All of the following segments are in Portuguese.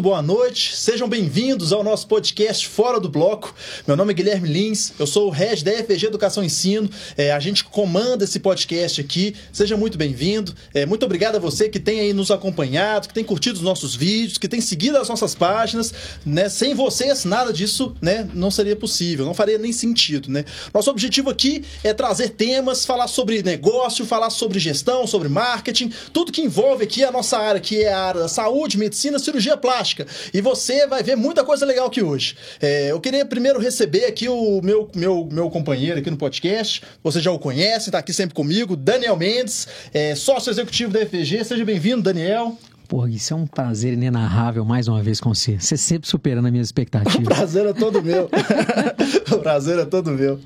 muito boa noite. Sejam bem-vindos ao nosso podcast Fora do Bloco. Meu nome é Guilherme Lins, eu sou o head da FG Educação e Ensino. É, a gente comanda esse podcast aqui. Seja muito bem-vindo. É, muito obrigado a você que tem aí nos acompanhado, que tem curtido os nossos vídeos, que tem seguido as nossas páginas. Né? Sem vocês, nada disso né, não seria possível, não faria nem sentido. Né? Nosso objetivo aqui é trazer temas, falar sobre negócio, falar sobre gestão, sobre marketing, tudo que envolve aqui a nossa área, que é a área da saúde, medicina, cirurgia plástica. E você vai ver muita coisa legal aqui hoje. É, eu queria primeiro receber aqui o meu, meu, meu companheiro aqui no podcast. Você já o conhece, está aqui sempre comigo, Daniel Mendes, é, sócio executivo da FG. Seja bem-vindo, Daniel. Porra, isso é um prazer inenarrável mais uma vez com você. Você sempre superando as minhas expectativas. O prazer é todo meu. o prazer é todo meu.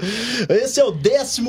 Esse é o 14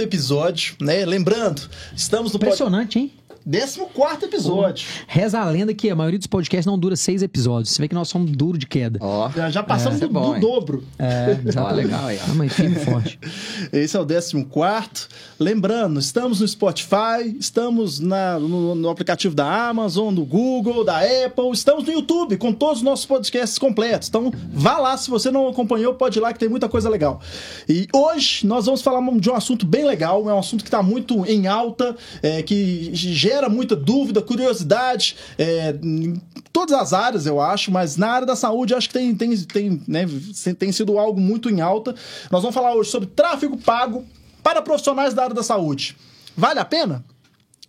episódio, né? Lembrando, estamos no Impressionante, pod... hein? 14 episódio. Reza a lenda que a maioria dos podcasts não dura seis episódios. Você vê que nós somos duro de queda. Ó. Já, já passamos é, do, bom, do dobro. É, já legal aí. Ah, mas firme forte. Esse é o 14. Lembrando, estamos no Spotify, estamos na, no, no, aplicativo da Amazon, do Google, da Apple, estamos no YouTube com todos os nossos podcasts completos. Então, vá lá, se você não acompanhou, pode ir lá que tem muita coisa legal. E hoje nós vamos falar de um assunto bem legal, é um assunto que está muito em alta, é, que gera gera muita dúvida, curiosidade, é, em todas as áreas, eu acho, mas na área da saúde acho que tem, tem, tem, né, tem sido algo muito em alta. Nós vamos falar hoje sobre tráfego pago para profissionais da área da saúde. Vale a pena?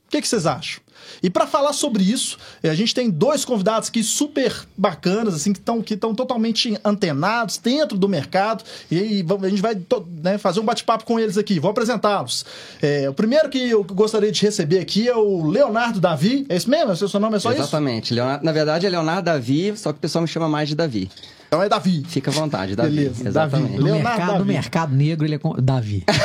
O que, que vocês acham? E para falar sobre isso, eh, a gente tem dois convidados aqui super bacanas, assim, que estão que totalmente antenados dentro do mercado. E a gente vai né, fazer um bate-papo com eles aqui. Vou apresentá-los. É, o primeiro que eu gostaria de receber aqui é o Leonardo Davi. É isso mesmo? O seu nome é só Exatamente. isso? Exatamente. Na verdade é Leonardo Davi, só que o pessoal me chama mais de Davi. Então é Davi. Fica à vontade, Davi. Beleza, Exatamente. Davi. No, mercado, Davi. no mercado negro, ele é Davi.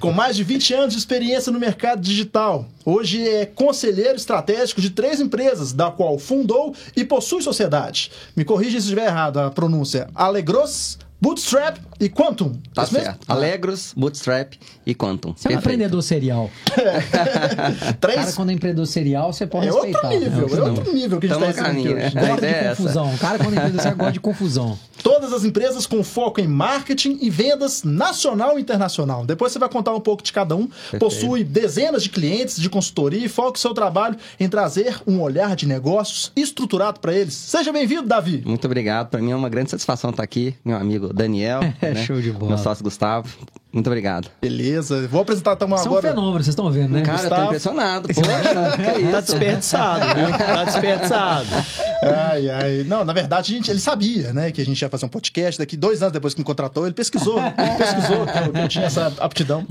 Com mais de 20 anos de experiência no mercado digital, hoje é conselheiro estratégico de três empresas, da qual fundou e possui sociedade. Me corrija se estiver errado a pronúncia. Alegros, Bootstrap e Quantum. Tá é certo. Mesmo? Alegros, Bootstrap e Quantum. Você é um empreendedor serial. Três... Cara, quando é empreendedor serial, você pode é respeitar. Outro nível, é, é outro nível que a gente está caminho, né? Gosta de é confusão. Essa. Cara, quando é empreendedor serial, gosta de confusão. Todas as empresas com foco em marketing e vendas nacional e internacional. Depois você vai contar um pouco de cada um. Perfeito. Possui dezenas de clientes de consultoria e foca o seu trabalho em trazer um olhar de negócios estruturado para eles. Seja bem-vindo, Davi. Muito obrigado. Para mim é uma grande satisfação estar aqui, meu amigo Daniel. Né? show de bola. Meu sócio Gustavo. Muito obrigado. Beleza. Vou apresentar então agora. São fenômenos, vocês estão vendo, né? Cara, Gustavo... eu tô impressionado. Poxa, é tá desperdiçado, viu? Tá desperdiçado. Ai, ai. Não, na verdade, a gente, ele sabia, né, que a gente ia fazer um podcast. Daqui dois anos depois que me contratou, ele pesquisou. Ele pesquisou que eu tinha essa aptidão.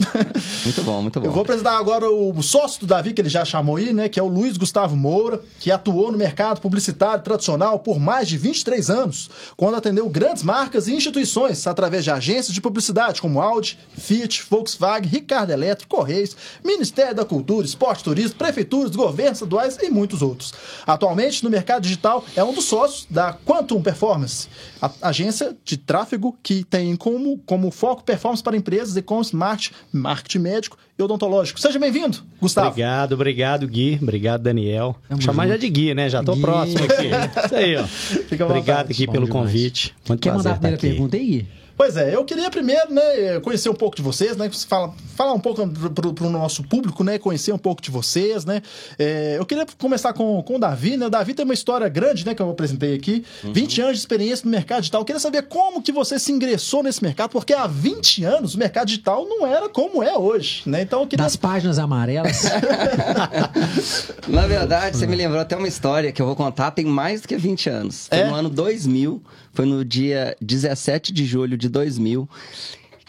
Muito bom, muito bom. Eu vou apresentar agora o sócio do Davi, que ele já chamou aí, né, que é o Luiz Gustavo Moura, que atuou no mercado publicitário tradicional por mais de 23 anos, quando atendeu grandes marcas e instituições através de agências de publicidade como Audi, Fiat, Volkswagen, Ricardo Eletro, Correios, Ministério da Cultura, Esporte, Turismo, Prefeituras, Governos estaduais e muitos outros. Atualmente, no mercado digital, é um dos sócios da Quantum Performance, a agência de tráfego que tem como, como foco performance para empresas, e-commerce, marketing, marketing médico e odontológico. Seja bem-vindo, Gustavo. Obrigado, obrigado, Gui. Obrigado, Daniel. Vou chamar já de Gui, né? Já tô Gui. próximo aqui. Isso aí, ó. Fica obrigado aqui pelo demais. convite. Muito Quer mandar a primeira pergunta aí, Gui? Pois é, eu queria primeiro, né, conhecer um pouco de vocês, né, fala, falar um pouco para o nosso público, né, conhecer um pouco de vocês, né. É, eu queria começar com, com o Davi, né, o Davi tem uma história grande, né, que eu apresentei aqui, uhum. 20 anos de experiência no mercado digital. Eu queria saber como que você se ingressou nesse mercado, porque há 20 anos o mercado digital não era como é hoje, né, então eu queria... Das páginas amarelas. Na verdade, você me lembrou até uma história que eu vou contar, tem mais do que 20 anos. Foi é? no ano 2000, foi no dia 17 de julho de 2000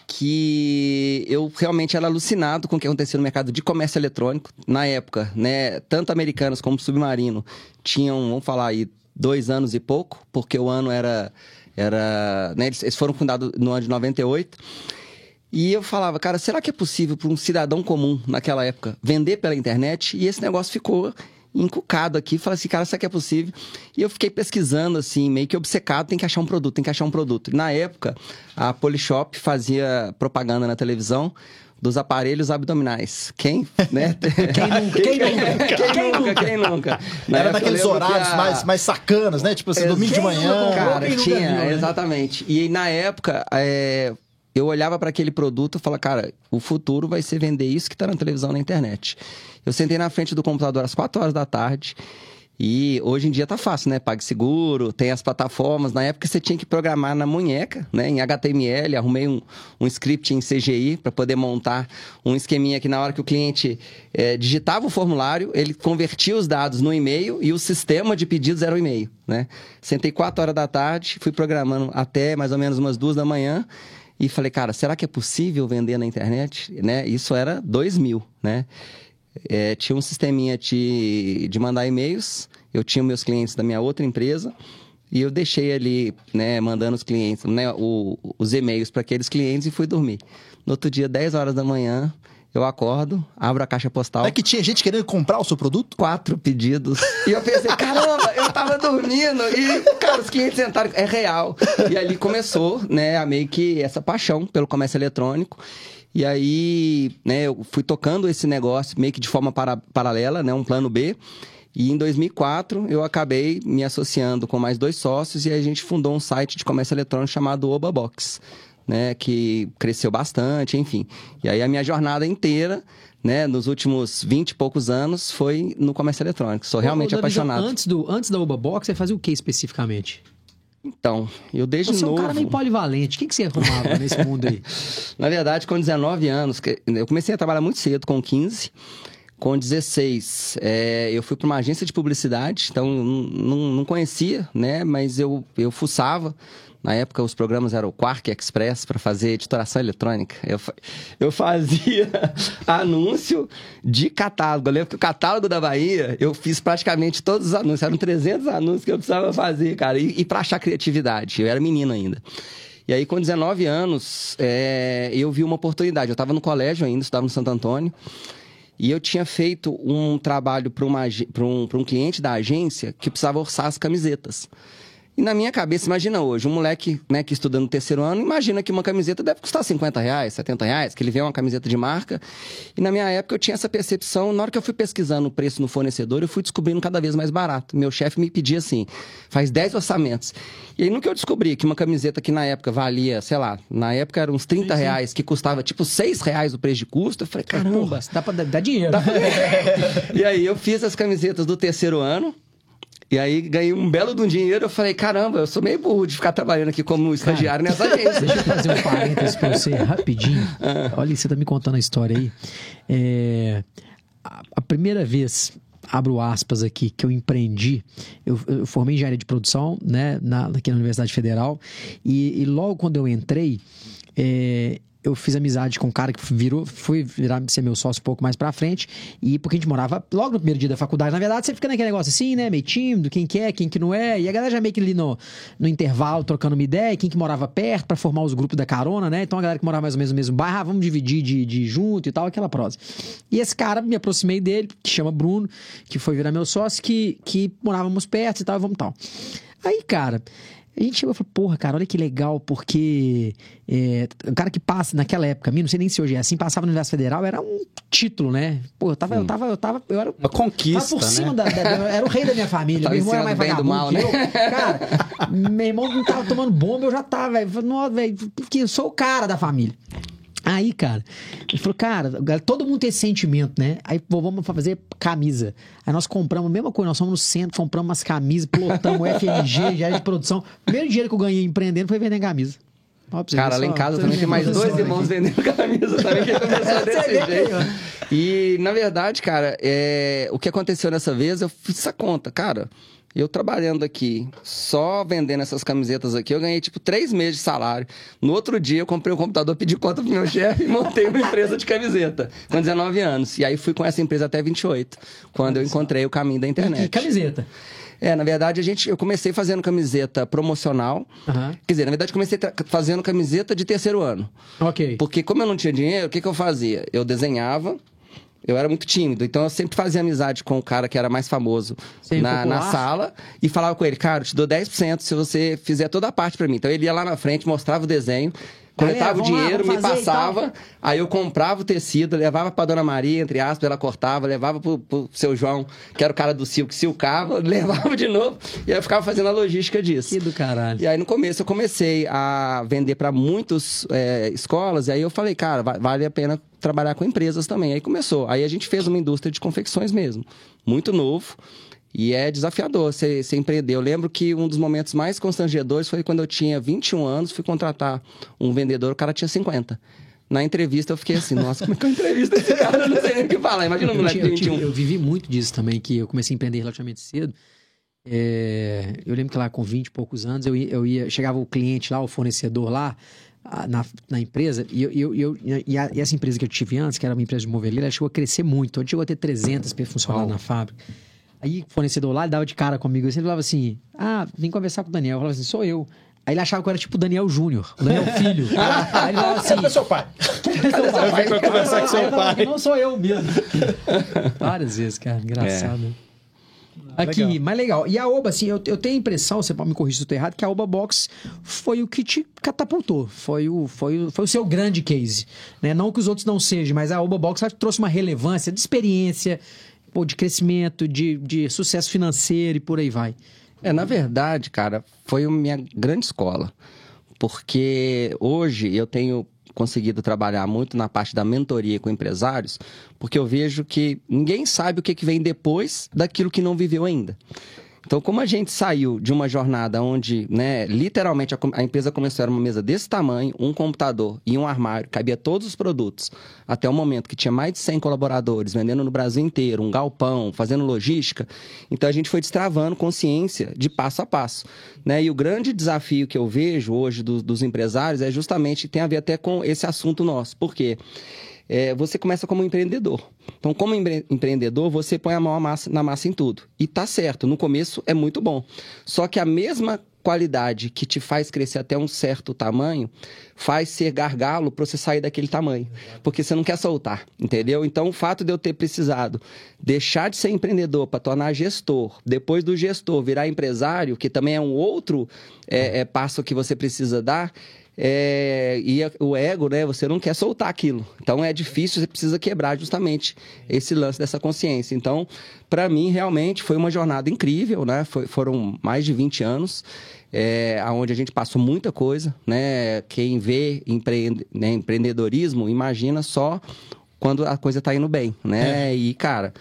que eu realmente era alucinado com o que acontecia no mercado de comércio eletrônico. Na época, né, tanto americanos como submarino tinham, vamos falar aí, dois anos e pouco, porque o ano era. era né, eles foram fundados no ano de 98. E eu falava, cara, será que é possível para um cidadão comum naquela época vender pela internet? E esse negócio ficou encucado aqui, falei assim, cara, isso aqui é possível. E eu fiquei pesquisando, assim, meio que obcecado, tem que achar um produto, tem que achar um produto. E na época, a Polishop fazia propaganda na televisão dos aparelhos abdominais. Quem, né? quem nunca? Quem nunca? Quem nunca? Quem nunca? Na Era naqueles horários a... mais, mais sacanas, né? Tipo assim, domingo de manhã. Cara, tinha, viu, né? exatamente. E na época, é, eu olhava para aquele produto e falava, cara, o futuro vai ser vender isso que tá na televisão na internet. Eu sentei na frente do computador às 4 horas da tarde e hoje em dia tá fácil, né? PagSeguro, tem as plataformas. Na época você tinha que programar na munheca, né? Em HTML, arrumei um, um script em CGI para poder montar um esqueminha que na hora que o cliente é, digitava o formulário, ele convertia os dados no e-mail e o sistema de pedidos era o e-mail, né? Sentei 4 horas da tarde, fui programando até mais ou menos umas duas da manhã e falei, cara, será que é possível vender na internet? Né? Isso era 2000, né? É, tinha um sisteminha de, de mandar e-mails. Eu tinha meus clientes da minha outra empresa e eu deixei ali, né, mandando os clientes, né, o, os e-mails para aqueles clientes e fui dormir. No outro dia, 10 horas da manhã, eu acordo, abro a caixa postal. É que tinha gente querendo comprar o seu produto? Quatro pedidos. E eu pensei, caramba, eu tava dormindo. E, cara, os clientes sentaram, é real. E ali começou, né, a meio que essa paixão pelo comércio eletrônico. E aí, né, eu fui tocando esse negócio meio que de forma para, paralela, né, um plano B. E em 2004 eu acabei me associando com mais dois sócios e a gente fundou um site de comércio eletrônico chamado Obabox, né, que cresceu bastante, enfim. E aí a minha jornada inteira, né, nos últimos 20 e poucos anos foi no comércio eletrônico. Sou realmente Ô, apaixonado. Antes do antes da Obabox, você fazia o que especificamente? Então, eu desde você novo... Você é um cara meio polivalente. O que, que você arrumava nesse mundo aí? Na verdade, com 19 anos, eu comecei a trabalhar muito cedo, com 15. Com 16, é, eu fui para uma agência de publicidade, então não, não conhecia, né? Mas eu, eu fuçava na época, os programas eram o Quark Express para fazer editoração eletrônica. Eu, eu fazia anúncio de catálogo. Eu lembro que o catálogo da Bahia, eu fiz praticamente todos os anúncios. Eram 300 anúncios que eu precisava fazer, cara. E, e para achar criatividade. Eu era menino ainda. E aí, com 19 anos, é, eu vi uma oportunidade. Eu estava no colégio ainda, estudava no Santo Antônio. E eu tinha feito um trabalho para um, um cliente da agência que precisava orçar as camisetas. E na minha cabeça, imagina hoje, um moleque né, que estuda no terceiro ano, imagina que uma camiseta deve custar 50 reais, 70 reais, que ele vê uma camiseta de marca. E na minha época eu tinha essa percepção, na hora que eu fui pesquisando o preço no fornecedor, eu fui descobrindo cada vez mais barato. Meu chefe me pedia assim, faz 10 orçamentos. E aí no que eu descobri que uma camiseta que na época valia, sei lá, na época eram uns 30 sim, sim. reais, que custava tipo 6 reais o preço de custo, eu falei, caramba. Porra, dá pra dar dinheiro. Dá pra... e aí eu fiz as camisetas do terceiro ano, e aí ganhei um belo de um dinheiro. Eu falei, caramba, eu sou meio burro de ficar trabalhando aqui como estagiário Cara, nessa agência. Deixa eu fazer um parênteses pra você rapidinho. Ah. Olha, você tá me contando a história aí. É, a, a primeira vez abro aspas aqui, que eu empreendi, eu, eu formei engenharia de produção, né, na, aqui na Universidade Federal, e, e logo quando eu entrei, é, eu fiz amizade com um cara que virou, foi virar ser meu sócio um pouco mais pra frente. E porque a gente morava logo no primeiro dia da faculdade, na verdade, você fica naquele negócio assim, né? Meio tímido, quem quer, quem que não é. E a galera já meio que ali no, no intervalo, trocando uma ideia, quem que morava perto para formar os grupos da carona, né? Então a galera que morava mais ou menos no mesmo bairro, ah, vamos dividir de, de junto e tal, aquela prosa. E esse cara, me aproximei dele, que chama Bruno, que foi virar meu sócio, que, que morávamos perto e tal, vamos tal. Aí, cara, a gente chegou e falou, porra, cara, olha que legal, porque é, o cara que passa naquela época, mim, não sei nem se hoje é assim, passava no Universidade Federal, era um título, né? Pô, eu tava, eu tava, eu tava, eu era. Uma conquista. Tava por cima né? da, da, Era o rei da minha família. meu irmão era mais vagabundo mal, né? eu. Cara, meu irmão não tava tomando bomba, eu já tava, velho. Porque eu sou o cara da família. Aí, cara, ele falou, cara, todo mundo tem esse sentimento, né? Aí, pô, vamos fazer camisa. Aí nós compramos a mesma coisa, nós fomos no centro, compramos umas camisas, plotamos FMG, já de produção. Primeiro dinheiro que eu ganhei empreendendo foi vendendo camisa. Cara, lá em casa também tem mais dois irmãos vendendo camisa também, que começou desse jeito. E, na verdade, cara, é... o que aconteceu nessa vez, eu fiz essa conta. Cara, eu trabalhando aqui, só vendendo essas camisetas aqui, eu ganhei tipo três meses de salário. No outro dia, eu comprei um computador, pedi conta pro meu chefe e montei uma empresa de camiseta, com 19 anos. E aí fui com essa empresa até 28, quando eu encontrei o caminho da internet. E camiseta? É, na verdade, a gente, eu comecei fazendo camiseta promocional. Uhum. Quer dizer, na verdade, comecei fazendo camiseta de terceiro ano. Ok. Porque como eu não tinha dinheiro, o que, que eu fazia? Eu desenhava, eu era muito tímido, então eu sempre fazia amizade com o cara que era mais famoso na, na, sala e falava com ele, cara, eu te dou 10% se você fizer toda a parte para mim. Então ele ia lá na frente, mostrava o desenho, coletava o dinheiro, lá, me passava, aí eu comprava o tecido, levava pra Dona Maria, entre aspas, ela cortava, levava pro, pro seu João, que era o cara do Silco, silcava, levava de novo, e aí eu ficava fazendo a logística disso. Que do caralho. E aí no começo eu comecei a vender para muitas é, escolas, e aí eu falei, cara, vale a pena trabalhar com empresas também. Aí começou. Aí a gente fez uma indústria de confecções mesmo. Muito novo. E é desafiador você, você empreender. Eu lembro que um dos momentos mais constrangedores foi quando eu tinha 21 anos, fui contratar um vendedor, o cara tinha 50. Na entrevista eu fiquei assim, nossa, como é que eu entrevisto esse cara? Eu não sei nem o que falar. Imagina um moleque de 21. Eu, eu, vivi muito disso também, que eu comecei a empreender relativamente cedo. É, eu lembro que lá com 20 e poucos anos, eu ia, eu ia, chegava o cliente lá, o fornecedor lá, na, na empresa, e, eu, eu, e, a, e, essa empresa que eu tive antes, que era uma empresa de moveleira, ela chegou a crescer muito. Onde chegou a ter 300 funcionários na fábrica. Aí o fornecedor lá, ele dava de cara comigo. Assim, ele falava assim: Ah, vem conversar com o Daniel. Eu falava assim: Sou eu. Aí ele achava que eu era tipo o Daniel Júnior, o Daniel Filho. Aí ele falava assim: Cadê seu pai? Cadê seu pai? Vem conversar com seu pai. Não sou eu mesmo. Várias vezes, cara. Engraçado. É. Aqui, legal. mas legal. E a Oba, assim, eu, eu tenho a impressão, você pode me corrigir se eu estou errado, que a Oba Box foi o que te catapultou. Foi o, foi o, foi o seu grande case. Né? Não que os outros não sejam, mas a Oba Box trouxe uma relevância de experiência, pô, de crescimento, de, de sucesso financeiro e por aí vai. É, na verdade, cara, foi minha grande escola. Porque hoje eu tenho conseguido trabalhar muito na parte da mentoria com empresários, porque eu vejo que ninguém sabe o que vem depois daquilo que não viveu ainda. Então, como a gente saiu de uma jornada onde, né, literalmente a, a, empresa começou a uma mesa desse tamanho, um computador e um armário, cabia todos os produtos, até o momento que tinha mais de 100 colaboradores vendendo no Brasil inteiro, um galpão, fazendo logística. Então, a gente foi destravando consciência de passo a passo. Né? E o grande desafio que eu vejo hoje do, dos empresários é justamente, tem a ver até com esse assunto nosso. Por quê? É, você começa como empreendedor. Então, como empre empreendedor, você põe a mão massa, na massa em tudo. E tá certo, no começo é muito bom. Só que a mesma qualidade que te faz crescer até um certo tamanho faz ser gargalo para você sair daquele tamanho. Porque você não quer soltar, entendeu? Então, o fato de eu ter precisado deixar de ser empreendedor para tornar gestor, depois do gestor virar empresário, que também é um outro é, é, passo que você precisa dar, é, e o ego, né? Você não quer soltar aquilo. Então é difícil, você precisa quebrar justamente esse lance dessa consciência. Então, para mim, realmente foi uma jornada incrível, né? Foi, foram mais de 20 anos, é, onde a gente passou muita coisa, né? Quem vê empreende, né, empreendedorismo, imagina só quando a coisa tá indo bem, né? É. E, cara.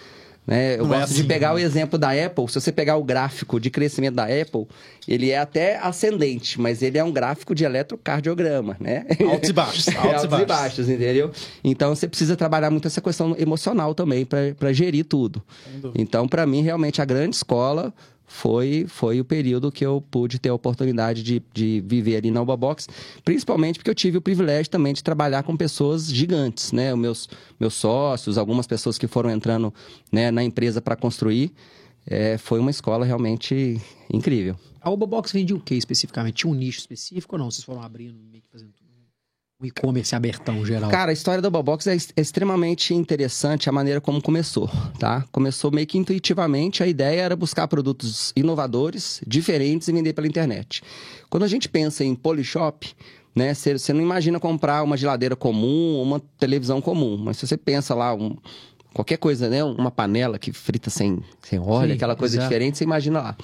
Né? Eu Não é gosto assim, de pegar né? o exemplo da Apple. Se você pegar o gráfico de crescimento da Apple, ele é até ascendente, mas ele é um gráfico de eletrocardiograma, né? Altos e baixos. Altos, altos e, baixos. e baixos, entendeu? Então você precisa trabalhar muito essa questão emocional também para gerir tudo. Então, para mim, realmente a grande escola foi, foi o período que eu pude ter a oportunidade de, de viver ali na Uba Box, principalmente porque eu tive o privilégio também de trabalhar com pessoas gigantes, né? Os meus, meus sócios, algumas pessoas que foram entrando né, na empresa para construir. É, foi uma escola realmente incrível. A Uba Box vendia o que especificamente? Tinha um nicho específico ou não? Vocês foram abrindo, meio que fazendo tudo? E-commerce abertão geral? Cara, a história da Bobox é, é extremamente interessante a maneira como começou, tá? Começou meio que intuitivamente, a ideia era buscar produtos inovadores, diferentes e vender pela internet. Quando a gente pensa em Polishop, né, você não imagina comprar uma geladeira comum ou uma televisão comum, mas se você pensa lá um, qualquer coisa, né, uma panela que frita sem, sem óleo, Sim, aquela coisa exato. diferente, você imagina lá.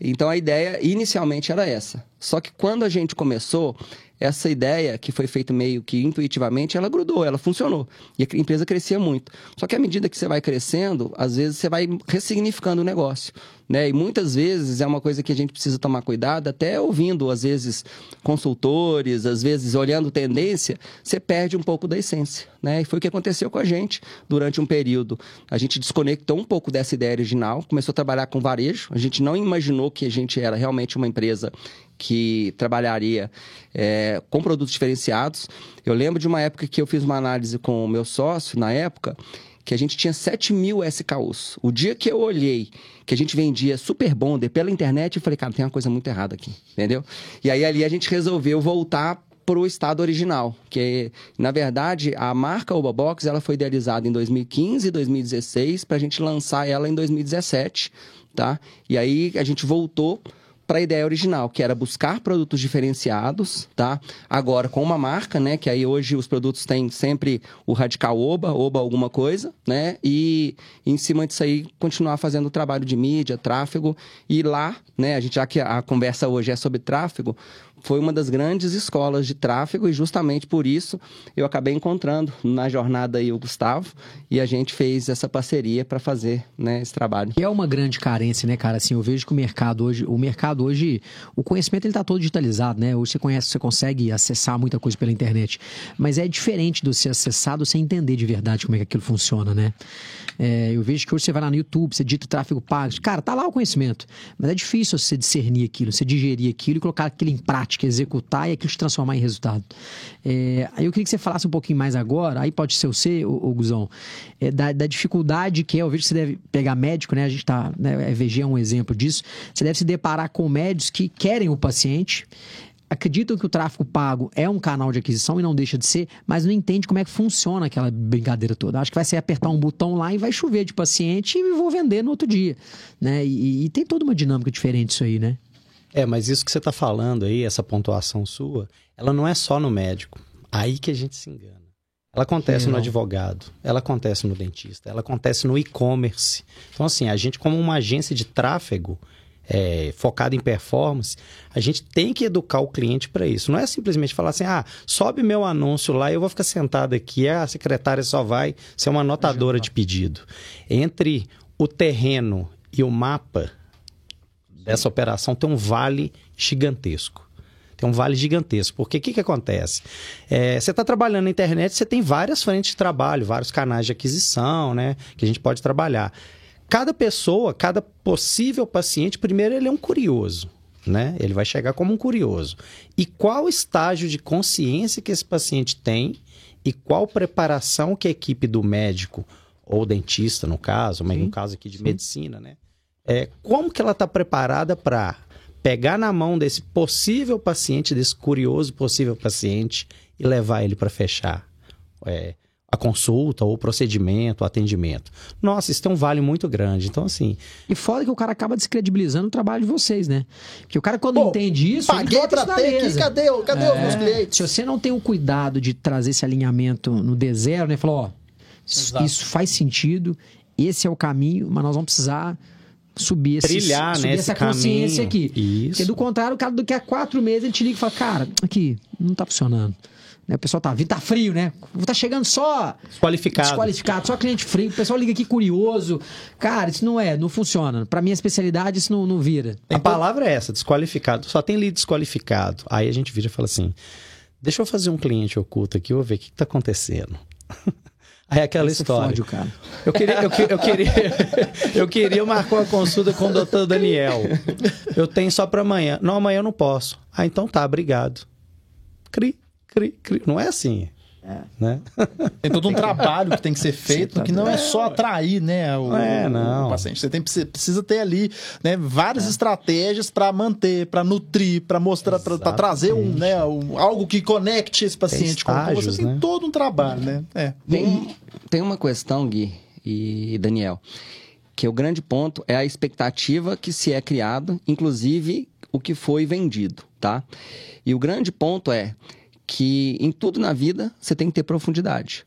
Então a ideia inicialmente era essa. Só que quando a gente começou, essa ideia que foi feita meio que intuitivamente, ela grudou, ela funcionou. E a empresa crescia muito. Só que à medida que você vai crescendo, às vezes você vai ressignificando o negócio. Né? E muitas vezes é uma coisa que a gente precisa tomar cuidado, até ouvindo, às vezes, consultores, às vezes olhando tendência, você perde um pouco da essência. Né? E foi o que aconteceu com a gente durante um período. A gente desconectou um pouco dessa ideia original, começou a trabalhar com varejo. A gente não imaginou que a gente era realmente uma empresa que trabalharia é, com produtos diferenciados. Eu lembro de uma época que eu fiz uma análise com o meu sócio, na época, que a gente tinha 7 mil SKUs. O dia que eu olhei que a gente vendia Super Bonder pela internet, eu falei, cara, tem uma coisa muito errada aqui, entendeu? E aí ali a gente resolveu voltar para o estado original, que na verdade a marca Oba Box ela foi idealizada em 2015 e 2016 para a gente lançar ela em 2017, tá? E aí a gente voltou para a ideia original, que era buscar produtos diferenciados, tá? Agora com uma marca, né? Que aí hoje os produtos têm sempre o radical oba, oba alguma coisa, né? E em cima disso aí continuar fazendo o trabalho de mídia, tráfego e lá, né? A gente já que a conversa hoje é sobre tráfego, foi uma das grandes escolas de tráfego e justamente por isso eu acabei encontrando na jornada aí o Gustavo e a gente fez essa parceria para fazer né, esse trabalho. E é uma grande carência, né, cara? Assim, eu vejo que o mercado hoje, o mercado hoje, o conhecimento ele tá todo digitalizado, né? Hoje você conhece, você consegue acessar muita coisa pela internet, mas é diferente do ser acessado sem entender de verdade como é que aquilo funciona, né? É, eu vejo que hoje você vai lá no YouTube, você dita tráfego pago, cara, tá lá o conhecimento, mas é difícil você discernir aquilo, você digerir aquilo e colocar aquilo em prática, executar e aquilo te transformar em resultado. É, aí eu queria que você falasse um pouquinho mais agora, aí pode ser o C, o, Guzão, é, da, da, dificuldade que é, eu vejo que você deve pegar médico, né? A gente tá, né, a EVG é um exemplo disso, você deve se deparar com médicos que querem o paciente, acreditam que o tráfego pago é um canal de aquisição e não deixa de ser, mas não entende como é que funciona aquela brincadeira toda. Acho que vai ser apertar um botão lá e vai chover de paciente e vou vender no outro dia, né? E, e tem toda uma dinâmica diferente isso aí, né? É, mas isso que você está falando aí, essa pontuação sua, ela não é só no médico. Aí que a gente se engana. Ela acontece no advogado, ela acontece no dentista, ela acontece no e-commerce. Então, assim, a gente, como uma agência de tráfego, é, focado em performance, a gente tem que educar o cliente para isso. Não é simplesmente falar assim, ah, sobe meu anúncio lá e eu vou ficar sentado aqui, a secretária só vai ser uma anotadora de pedido. Entre o terreno e o mapa dessa operação tem um vale gigantesco. Tem um vale gigantesco. Porque o que, que acontece? É, você está trabalhando na internet, você tem várias frentes de trabalho, vários canais de aquisição, né? Que a gente pode trabalhar cada pessoa, cada possível paciente, primeiro ele é um curioso, né? Ele vai chegar como um curioso. E qual estágio de consciência que esse paciente tem e qual preparação que a equipe do médico ou dentista, no caso, mas sim, no caso aqui de sim. medicina, né? É, como que ela está preparada para pegar na mão desse possível paciente, desse curioso possível paciente e levar ele para fechar é, a consulta, ou o procedimento, o atendimento. Nossa, isso tem um vale muito grande. Então, assim. E foda que o cara acaba descredibilizando o trabalho de vocês, né? Porque o cara, quando Pô, entende isso. Paguei pra ter aqui, cadê, cadê é, os meus clientes? Se você não tem o cuidado de trazer esse alinhamento no D0, né? Falou, ó, isso, isso faz sentido, esse é o caminho, mas nós vamos precisar subir, esse, Trilhar, subir né, essa consciência caminho. aqui. Isso. Porque do contrário, o cara daqui a quatro meses ele te liga e fala, cara, aqui, não tá funcionando. Né? O pessoal tá vindo, tá frio, né? Tá chegando só. Desqualificado. Desqualificado, só cliente frio. O pessoal liga aqui curioso. Cara, isso não é, não funciona. Pra minha especialidade, isso não, não vira. A palavra é essa, desqualificado. Só tem lead desqualificado. Aí a gente vira e fala assim: deixa eu fazer um cliente oculto aqui, eu vou ver o que, que tá acontecendo. Aí é aquela Esse história. Fode, cara. Eu queria, eu, eu, queria, eu queria marcar uma consulta com o doutor Daniel. Eu tenho só para amanhã. Não, amanhã eu não posso. Ah, então tá, obrigado. Cri cri, cri. Não é assim. É. Né? Tem todo um trabalho que tem que ser feito, tá que não é só atrair né, o, é, não. o paciente. Você tem, precisa ter ali né, várias é. estratégias para manter, para nutrir, para mostrar, para trazer um, né, um, algo que conecte esse paciente tem estágios, com você. Tem né? todo um trabalho, né? É. Tem, tem uma questão, Gui e Daniel, que o grande ponto é a expectativa que se é criada, inclusive o que foi vendido, tá? E o grande ponto é que em tudo na vida você tem que ter profundidade.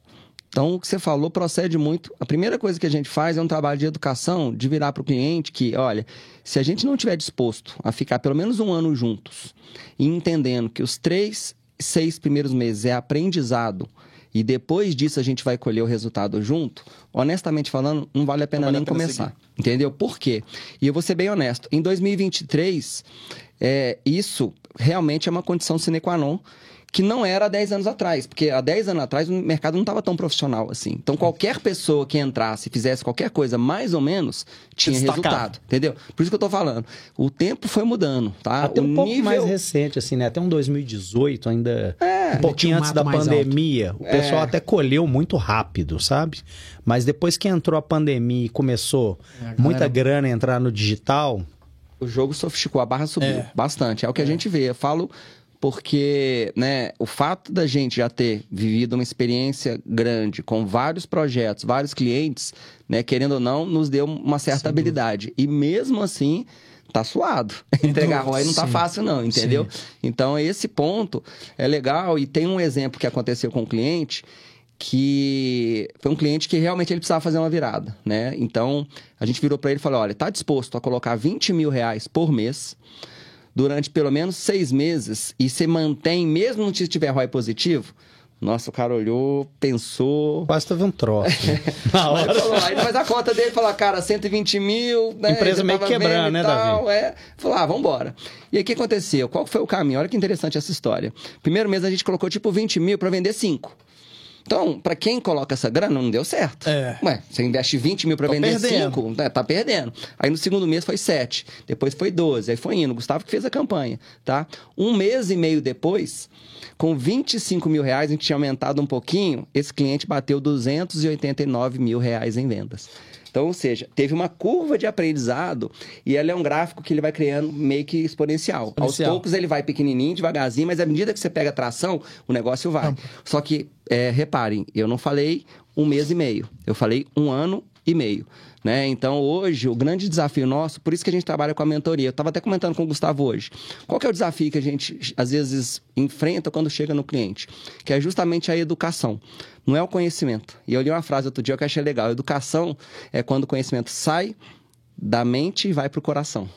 Então, o que você falou procede muito. A primeira coisa que a gente faz é um trabalho de educação, de virar para o cliente que, olha, se a gente não tiver disposto a ficar pelo menos um ano juntos e entendendo que os três, seis primeiros meses é aprendizado e depois disso a gente vai colher o resultado junto, honestamente falando, não vale a pena vale nem a pena começar. Seguir. Entendeu? Por quê? E eu vou ser bem honesto. Em 2023, é, isso realmente é uma condição sine qua non que não era há 10 anos atrás, porque há 10 anos atrás o mercado não estava tão profissional assim. Então qualquer pessoa que entrasse e fizesse qualquer coisa mais ou menos tinha resultado, entendeu? Por isso que eu estou falando. O tempo foi mudando, tá? Até o um nível... pouco mais recente assim, né? Até um 2018 ainda, é, um pouquinho um antes da pandemia, alto. o pessoal é. até colheu muito rápido, sabe? Mas depois que entrou a pandemia e começou é, muita grana a entrar no digital, o jogo sofisticou, a barra subiu é. bastante. É o que a é. gente vê. Eu falo porque né, o fato da gente já ter vivido uma experiência grande com vários projetos, vários clientes, né, querendo ou não, nos deu uma certa Sim. habilidade. E mesmo assim, tá suado. Entregar ROI não tá Sim. fácil, não, entendeu? Então, esse ponto é legal. E tem um exemplo que aconteceu com um cliente que foi um cliente que realmente ele precisava fazer uma virada, né? Então, a gente virou para ele e falou, olha, tá disposto a colocar 20 mil reais por mês durante pelo menos seis meses e você mantém, mesmo se tiver ROI positivo? Nossa, o cara olhou, pensou... Quase teve um troço. Na Aí, hora. falou, aí faz a conta dele, falou, cara, 120 mil, né? Empresa meio quebrando, e né, tal, É. Falou, ah, vambora. E aí, o que aconteceu? Qual foi o caminho? Olha que interessante essa história. Primeiro mês a gente colocou, tipo, 20 mil para vender 5. Então, para quem coloca essa grana, não deu certo. É. Ué, você investe 20 mil para vender perdendo. 5, né, tá perdendo. Aí no segundo mês foi 7, depois foi 12, aí foi indo. O Gustavo que fez a campanha, tá? Um mês e meio depois, com 25 mil reais, a gente tinha aumentado um pouquinho, esse cliente bateu 289 mil reais em vendas. Então, ou seja, teve uma curva de aprendizado e ela é um gráfico que ele vai criando meio que exponencial. Exponencial. Aos poucos ele vai pequenininho, devagarzinho, mas à medida que você pega tração, o negócio vai. Só que, é, reparem, eu não falei um mês e meio, eu falei um ano e meio. Né? Então, hoje, o grande desafio nosso, por isso que a gente trabalha com a mentoria. Eu estava até comentando com o Gustavo hoje. Qual que é o desafio que a gente, às vezes, enfrenta quando chega no cliente? Que é justamente a educação. Não é o conhecimento. E eu li uma frase outro dia que eu achei legal. Educação é quando o conhecimento sai da mente e vai para o coração.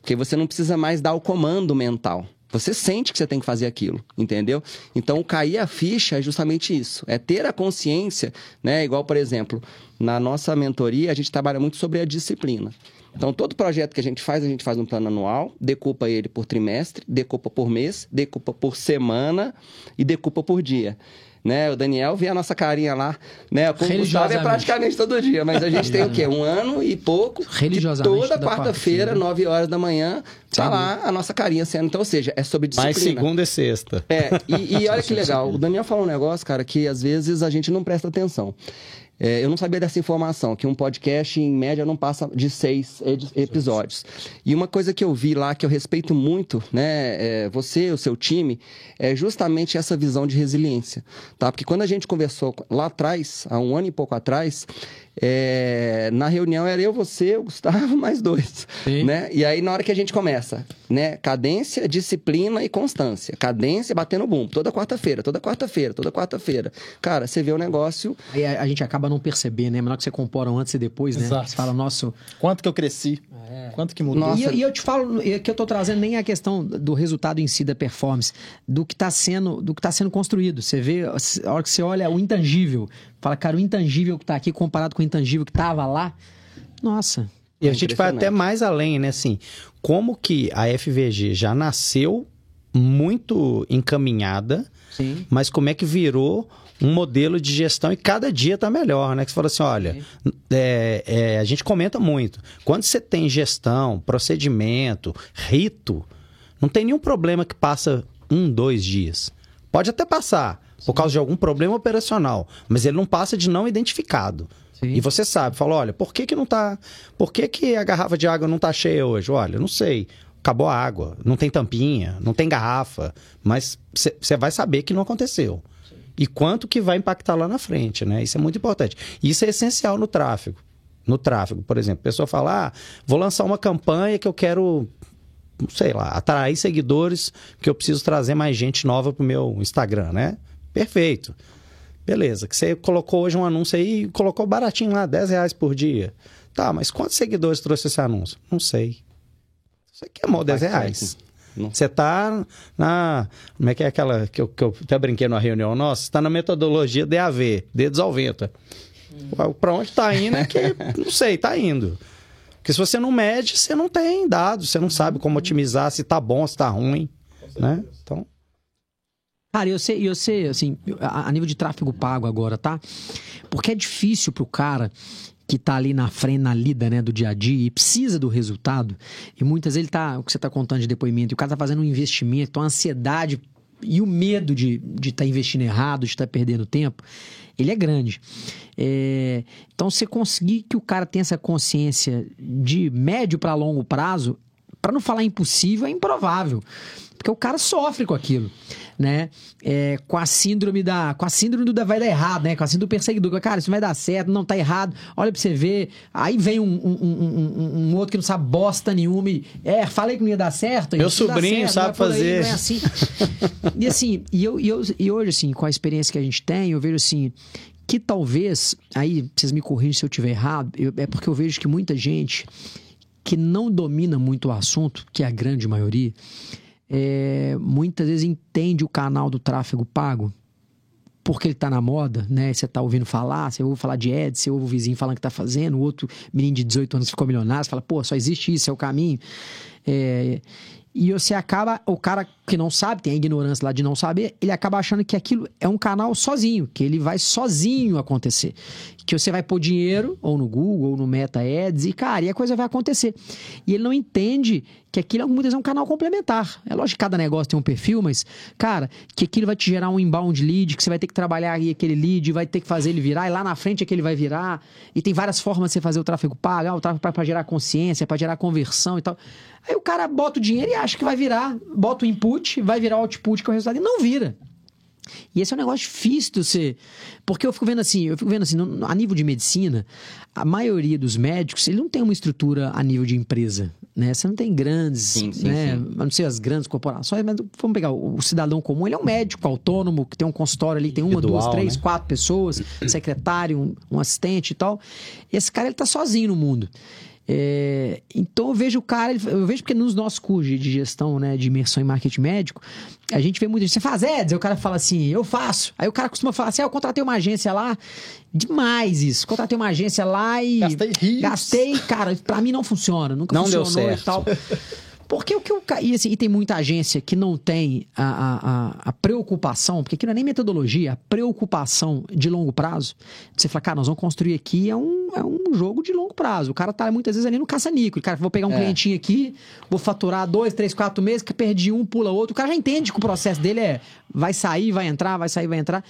Porque você não precisa mais dar o comando mental. Você sente que você tem que fazer aquilo, entendeu? Então, cair a ficha é justamente isso. É ter a consciência, né? Igual, por exemplo, na nossa mentoria, a gente trabalha muito sobre a disciplina. Então, todo projeto que a gente faz, a gente faz um plano anual, decupa ele por trimestre, decupa por mês, decupa por semana e decupa por dia. Né? O Daniel vê a nossa carinha lá, né? O Gustavo é praticamente todo dia, mas a gente tem o quê? Um ano e pouco. Religiosamente, Toda toda quarta-feira, quarta-feira. 9 horas da manhã, tá Sem lá a nossa carinha sendo. Então, ou seja, é sobre disciplina. Mais segunda e sexta. É, e, e olha que legal, o Daniel falou um negócio, cara, que às vezes a gente não presta atenção. É, eu não sabia dessa informação, que um podcast, em média, não passa de seis episódios. E uma coisa que eu vi lá, que eu respeito muito, né, é, você, o seu time, é justamente essa visão de resiliência, tá? Porque quando a gente conversou lá atrás, há um ano e pouco atrás, é, na reunião era eu, você, o Gustavo, mais dois, Sim. né? E aí, na hora que a gente começa, né? Cadência, disciplina e constância. Cadência batendo bumbo. Toda quarta-feira, toda quarta-feira, toda quarta-feira. Cara, você vê o negócio. Aí a, a gente acaba não percebendo, né? Menor que você compara um antes e depois, né? Exato. Você fala, nossa. Quanto que eu cresci? Quanto que mudou? Nossa. E, eu- e eu te falo é que eu tô trazendo nem a questão do resultado em si da performance, do que tá sendo, do que tá sendo construído. Você vê, a hora que você olha o intangível, fala, cara, o intangível que tá aqui comparado com o intangível que tava lá. Nossa. E a gente vai até mais além, né? Assim, como que a FVG já nasceu muito encaminhada, Sim. mas como é que virou um modelo de gestão e cada dia tá melhor, né? Que você fala assim, olha, é, é, a gente comenta muito. Quando você tem gestão, procedimento, rito, não tem nenhum problema que passa um, dois dias. Pode até passar, por causa de algum problema operacional, mas ele não passa de não identificado. Sim. E você sabe, fala, olha, por que que não tá... Por que que a garrafa de água não tá cheia hoje? Olha, não sei. Acabou a água, não tem tampinha, não tem garrafa, mas você vai saber que não aconteceu. E quanto que vai impactar lá na frente, né? Isso é muito importante. Isso é essencial no tráfego. No tráfego, por exemplo, a pessoa fala: ah, vou lançar uma campanha que eu quero, sei lá, atrair seguidores, que eu preciso trazer mais gente nova pro meu Instagram, né? Perfeito. Beleza, que você colocou hoje um anúncio aí, colocou baratinho lá, 10 reais por dia. Tá, mas quantos seguidores trouxe esse anúncio? Não sei. Você queimou 10 Faz reais. Você tá na. Como é que é aquela que eu, que eu até brinquei numa reunião nossa? Você tá na metodologia DAV, de desolventa. Para onde tá indo é que, não sei, tá indo. Porque se você não mede, você não tem dados, você não sabe como otimizar, se tá bom, se tá ruim. Né? Então, Cara, eu sei, eu sei, assim, a, nível de tráfego pago agora, tá? Porque é difícil pro cara que tá ali na frente, na lida, né, do dia a dia e precisa do resultado. E muitas vezes ele tá, o que você tá contando de depoimento, e o cara tá fazendo um investimento, a ansiedade e o medo de estar de tá investindo errado, de estar perdendo tempo, ele é grande. É, então, você conseguir que o cara tenha essa consciência de médio para longo prazo, para não falar impossível, é improvável. Porque o cara sofre com aquilo, né? É, com a síndrome da. Com a síndrome do vai dar errado, né? Com a síndrome do perseguidor. Cara, isso vai dar certo, não tá errado. Olha pra você ver. Aí vem um, um, um, um outro que não sabe bosta nenhuma e. É, falei que não ia dar certo. Meu sobrinho certo, sabe fazer. Aí, é assim. e assim, e, eu, e, eu, e hoje, assim, com a experiência que a gente tem, eu vejo assim que talvez, aí vocês me corrigem se eu estiver errado, eu, é porque eu vejo que muita gente que não domina muito o assunto, que é a grande maioria, é, muitas vezes entende o canal do tráfego pago porque ele está na moda, né? Você está ouvindo falar, você ouve falar de ads, você ouve o vizinho falando que está fazendo, o outro menino de 18 anos ficou milionário, você fala, pô, só existe isso, é o caminho. É, e você acaba, o cara que não sabe, tem a ignorância lá de não saber, ele acaba achando que aquilo é um canal sozinho, que ele vai sozinho acontecer. Que você vai pôr dinheiro, ou no Google, ou no Meta Ads, e cara, e a coisa vai acontecer. E ele não entende que aquilo muitas vezes é um canal complementar. É lógico que cada negócio tem um perfil, mas, cara, que aquilo vai te gerar um inbound lead, que você vai ter que trabalhar aí aquele lead, vai ter que fazer ele virar, e lá na frente é que ele vai virar. E tem várias formas de você fazer o tráfego pago, ah, o tráfego para gerar consciência, para gerar conversão e tal. Aí o cara bota o dinheiro e acha que vai virar, bota o input, vai virar o output, que é o resultado, e não vira. E esse é um negócio difícil de ser. Porque eu fico vendo assim, eu fico vendo assim, no, a nível de medicina, a maioria dos médicos, ele não tem uma estrutura a nível de empresa. Né? Você não tem grandes, sim, sim, né? Sim. não sei as grandes corporações, mas vamos pegar o, o, cidadão comum, ele é um médico autônomo, que tem um consultório ali, tem uma, duas, três, né? quatro pessoas, secretário, um, um assistente e tal. Esse cara, ele tá sozinho no mundo. É, então eu vejo o cara, eu vejo porque nos nossos cursos de gestão, né, de imersão em marketing médico, a gente vê muito, você faz ads, aí o cara fala assim, eu faço. Aí o cara costuma falar assim, ah, eu contratei uma agência lá, demais isso. Contratei uma agência lá e gastei rios. Gastei, cara, pra mim não funciona, nunca não funcionou deu certo. e tal. Porque o que eu. E, assim, e tem muita agência que não tem a, a, a, preocupação, porque aqui não é nem metodologia, a preocupação de longo prazo. Você fala, cara, nós vamos construir aqui é um, é um jogo de longo prazo. O cara tá muitas vezes ali no caça-nico. Cara, vou pegar um é. clientinho aqui, vou faturar dois, três, quatro meses, que perdi um, pula outro. O cara já entende que o processo dele é vai sair, vai entrar, vai sair, vai entrar.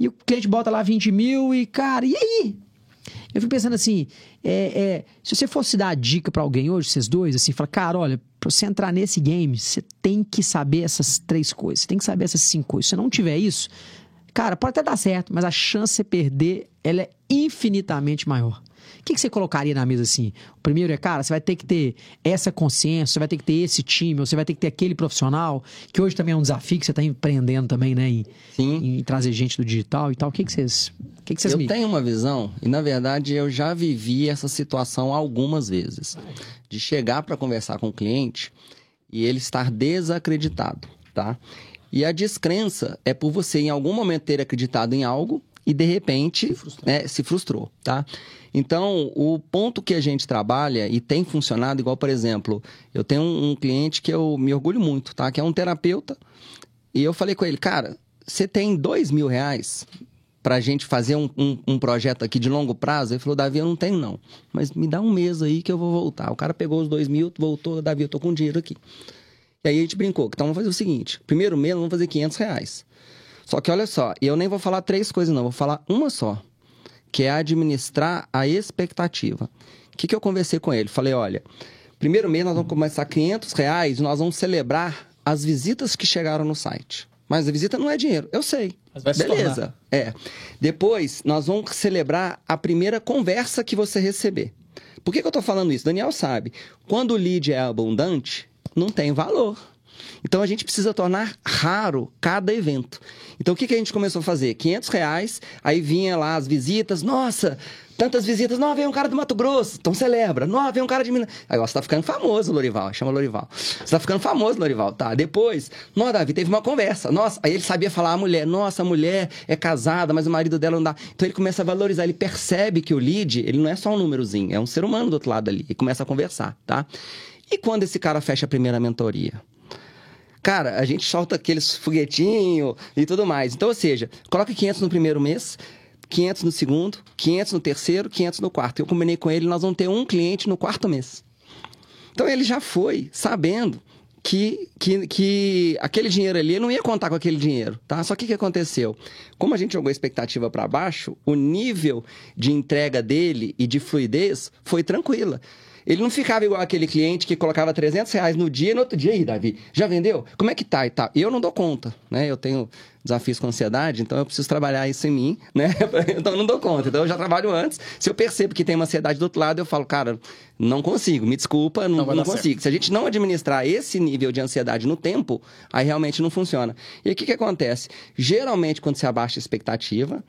E o cliente bota lá 20 mil e, cara, e aí? Eu fico pensando assim, é, é, se você fosse dar a dica para alguém hoje, vocês dois, assim, fala, cara, olha, pra você entrar nesse game, você tem que saber essas três coisas, você tem que saber essas cinco coisas. Se não tiver isso, cara, pode até dar certo, mas a chance de você perder, ela é infinitamente maior. O que, que você colocaria na mesa assim? O primeiro é, cara, você vai ter que ter essa consciência, você vai ter que ter esse time, você vai ter que ter aquele profissional, que hoje também é um desafio que você está empreendendo também, né? Em, Sim. em trazer gente do digital e tal. O que, que vocês. O que, que vocês eu me... tenho uma visão, e na verdade eu já vivi essa situação algumas vezes. De chegar para conversar com o cliente e ele estar desacreditado, tá? E a descrença é por você, em algum momento, ter acreditado em algo e, de repente, se frustrou, é, se frustrou tá? Então, o ponto que a gente trabalha e tem funcionado, igual, por exemplo, eu tenho um, um cliente que eu me orgulho muito, tá? Que é um terapeuta. E eu falei com ele, cara, você tem dois mil reais para a gente fazer um, um, um, projeto aqui de longo prazo? Ele falou, Davi, eu não tenho não, mas me dá um mês aí que eu vou voltar. O cara pegou os dois mil, voltou, Davi, eu tô com dinheiro aqui. E aí a gente brincou, então vamos fazer o seguinte, primeiro mês vamos fazer 500 reais. Só que olha só, eu nem vou falar três coisas não, vou falar uma só que é administrar a expectativa. O que, que eu conversei com ele? Falei, olha, primeiro mês nós vamos começar 500 reais nós vamos celebrar as visitas que chegaram no site. Mas a visita não é dinheiro, eu sei. Beleza. É. Depois, nós vamos celebrar a primeira conversa que você receber. Por que, que eu estou falando isso? Daniel sabe. Quando o lead é abundante, não tem valor. Então a gente precisa tornar raro cada evento. Então o que, que a gente começou a fazer? 500 reais, aí vinha lá as visitas, nossa, tantas visitas, não, veio um cara do Mato Grosso, então celebra, não, veio um cara de Minas. Agora você tá ficando famoso, Lorival, chama Lorival. Você tá ficando famoso, Lorival, tá? Depois, não, Davi, teve uma conversa, nossa, aí ele sabia falar a mulher, nossa, a mulher é casada, mas o marido dela não dá. Então ele começa a valorizar, ele percebe que o lead, ele não é só um númerozinho, é um ser humano do outro lado ali, e começa a conversar, tá? E quando esse cara fecha a primeira mentoria? Cara, a gente solta aqueles foguetinhos e tudo mais. Então, ou seja, coloca 500 no primeiro mês, 500 no segundo, 500 no terceiro, 500 no quarto. Eu combinei com ele, nós vamos ter um cliente no quarto mês. Então, ele já foi sabendo que, que, que aquele dinheiro ali, não ia contar com aquele dinheiro, tá? Só que o que aconteceu? Como a gente jogou a expectativa para baixo, o nível de entrega dele e de fluidez foi tranquila. Ele não ficava igual aquele cliente que colocava 300 reais no dia e no outro dia, aí, Davi, já vendeu? Como é que tá e tal? Eu não dou conta, né? Eu tenho desafios com ansiedade, então eu preciso trabalhar isso em mim, né? então eu não dou conta. Então eu já trabalho antes. Se eu percebo que tem uma ansiedade do outro lado, eu falo, cara, não consigo, me desculpa, não, não, não consigo. Certo. Se a gente não administrar esse nível de ansiedade no tempo, aí realmente não funciona. E o que, que acontece? Geralmente, quando se abaixa a expectativa,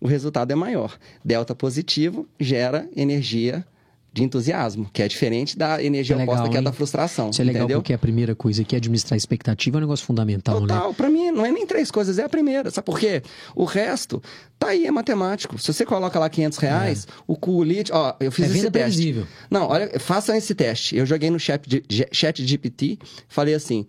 o resultado é maior. Delta positivo gera energia de entusiasmo, que é diferente da energia é legal, oposta, que é da frustração. Isso é legal entendeu? porque a primeira coisa que é administrar a expectativa é um negócio fundamental, Total, né? Total, pra mim não é nem três coisas, é a primeira. Sabe por quê? O resto, tá aí, é matemático. Se você coloca lá 500 reais, é. o Coolite, ó, eu fiz é esse teste. Previsível. Não, olha, façam esse teste. Eu joguei no chat, chat GPT, falei assim,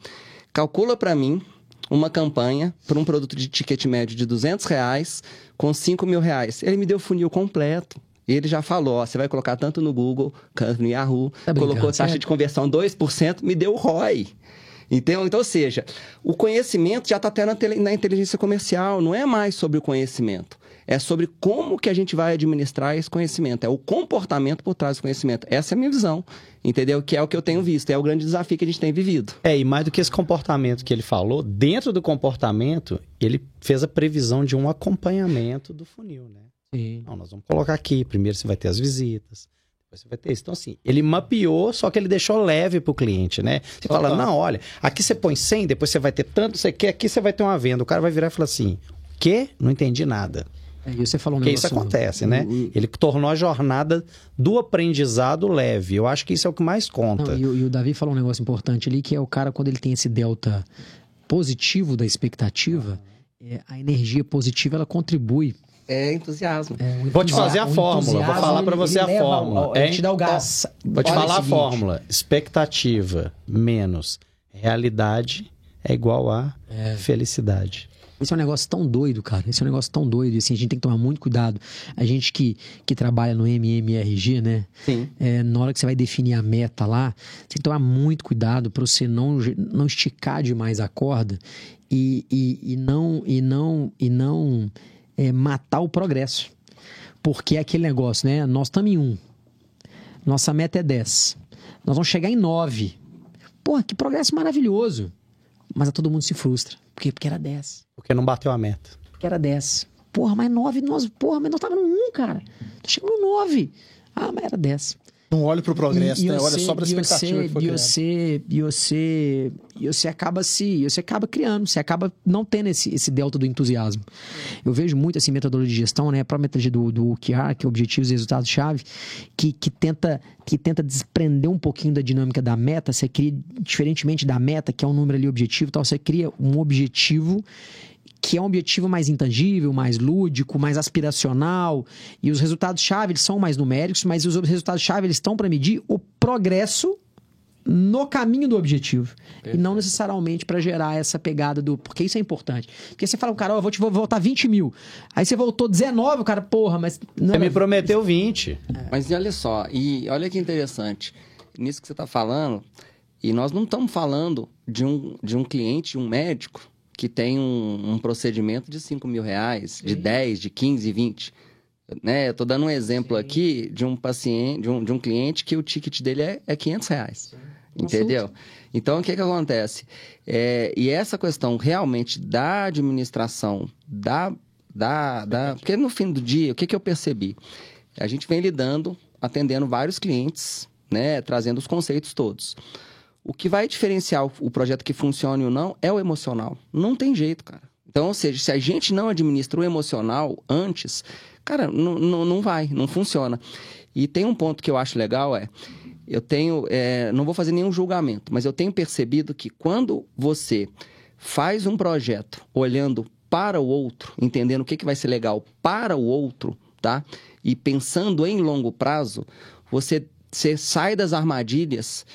calcula para mim uma campanha para um produto de ticket médio de 200 reais com 5 mil reais. Ele me deu o funil completo. Ele já falou, ó, você vai colocar tanto no Google quanto no Yahoo, tá colocou taxa de conversão 2%, me deu o ROI. Então, então, ou seja, o conhecimento já está até na, na inteligência comercial, não é mais sobre o conhecimento. É sobre como que a gente vai administrar esse conhecimento. É o comportamento por trás do conhecimento. Essa é a minha visão, entendeu? Que é o que eu tenho visto. É o grande desafio que a gente tem vivido. É, e mais do que esse comportamento que ele falou, dentro do comportamento, ele fez a previsão de um acompanhamento do funil, né? Sim. Não, nós vamos colocar aqui. Primeiro você vai ter as visitas. Depois você vai ter isso. Então, assim, ele mapeou, só que ele deixou leve para o cliente, né? Você fala, não, olha, aqui você põe 100, depois você vai ter tanto, você quer, aqui você vai ter uma venda. O cara vai virar e falar assim, quê? Não entendi nada. É, e você falou um Porque isso acontece, né? Ele tornou a jornada do aprendizado leve. Eu acho que isso é o que mais conta. Não, e, e, o Davi falou um negócio importante ali, que é o cara, quando ele tem esse delta positivo da expectativa, é, a energia positiva ela contribui é entusiasmo. É, vou te fazer a fórmula, vou falar para você a fórmula. Ele, te dá o gás. Vou te falar a fórmula. Expectativa menos realidade é igual a é. felicidade. Esse é um negócio tão doido, cara. Esse é um negócio tão doido. E assim, a gente tem que tomar muito cuidado. A gente que, que trabalha no MMRG, né? Sim. É, na hora que você vai definir a meta lá, você tem que tomar muito cuidado para você não, não esticar demais a corda e, e, e não. E não, e não é, matar o progresso. Porque é aquele negócio, né? Nós estamos em um. Nossa meta é 10. Nós vamos chegar em 9. Porra, que progresso maravilhoso. Mas todo mundo se frustra. Por quê? Porque era 10. Porque não bateu a meta. Porque era 10. Porra, mas 9, nós, porra, mas nós estávamos no 1, cara. Tô chegando no 9. Ah, mas era 10. Não olha para o progresso, e, né? Olha só para a expectativa você, que foi e você, e você, e você acaba se, você acaba criando, você acaba não tendo esse, esse delta do entusiasmo. Eu vejo muito assim metodologia de gestão, né? A própria metodologia do, do OKR, que é objetivos e resultados chave, que, que tenta que tenta desprender um pouquinho da dinâmica da meta. Você cria diferentemente da meta, que é um número ali objetivo, tal. Você cria um objetivo que é um objetivo mais intangível, mais lúdico, mais aspiracional, e os resultados-chave são mais numéricos, mas os resultados-chave estão para medir o progresso no caminho do objetivo. Perfeito. E não necessariamente para gerar essa pegada do. Porque isso é importante. Porque você fala, cara, oh, eu vou te vou voltar 20 mil. Aí você voltou 19, o cara, porra, mas. Não, você me prometeu 20. É. Mas olha só, e olha que interessante. Nisso que você está falando, e nós não estamos falando de um, de um cliente, um médico, que tem um, um procedimento de 5 mil reais, Sim. de 10, de 15, 20. Né? Eu estou dando um exemplo Sim. aqui de um paciente, de um, de um cliente que o ticket dele é, é 500 reais. Sim. Entendeu? Então, o que, que acontece? É, e essa questão realmente da administração, da, da, da. Porque no fim do dia, o que, que eu percebi? A gente vem lidando, atendendo vários clientes, né? Trazendo os conceitos todos. O que vai diferenciar o projeto que funcione ou não é o emocional. Não tem jeito, cara. Então, ou seja, se a gente não administra o emocional antes, cara, não vai, não funciona. E tem um ponto que eu acho legal, é... Eu tenho... É, não vou fazer nenhum julgamento, mas eu tenho percebido que quando você faz um projeto olhando para o outro, entendendo o que, que vai ser legal para o outro, tá? E pensando em longo prazo, você, você sai das armadilhas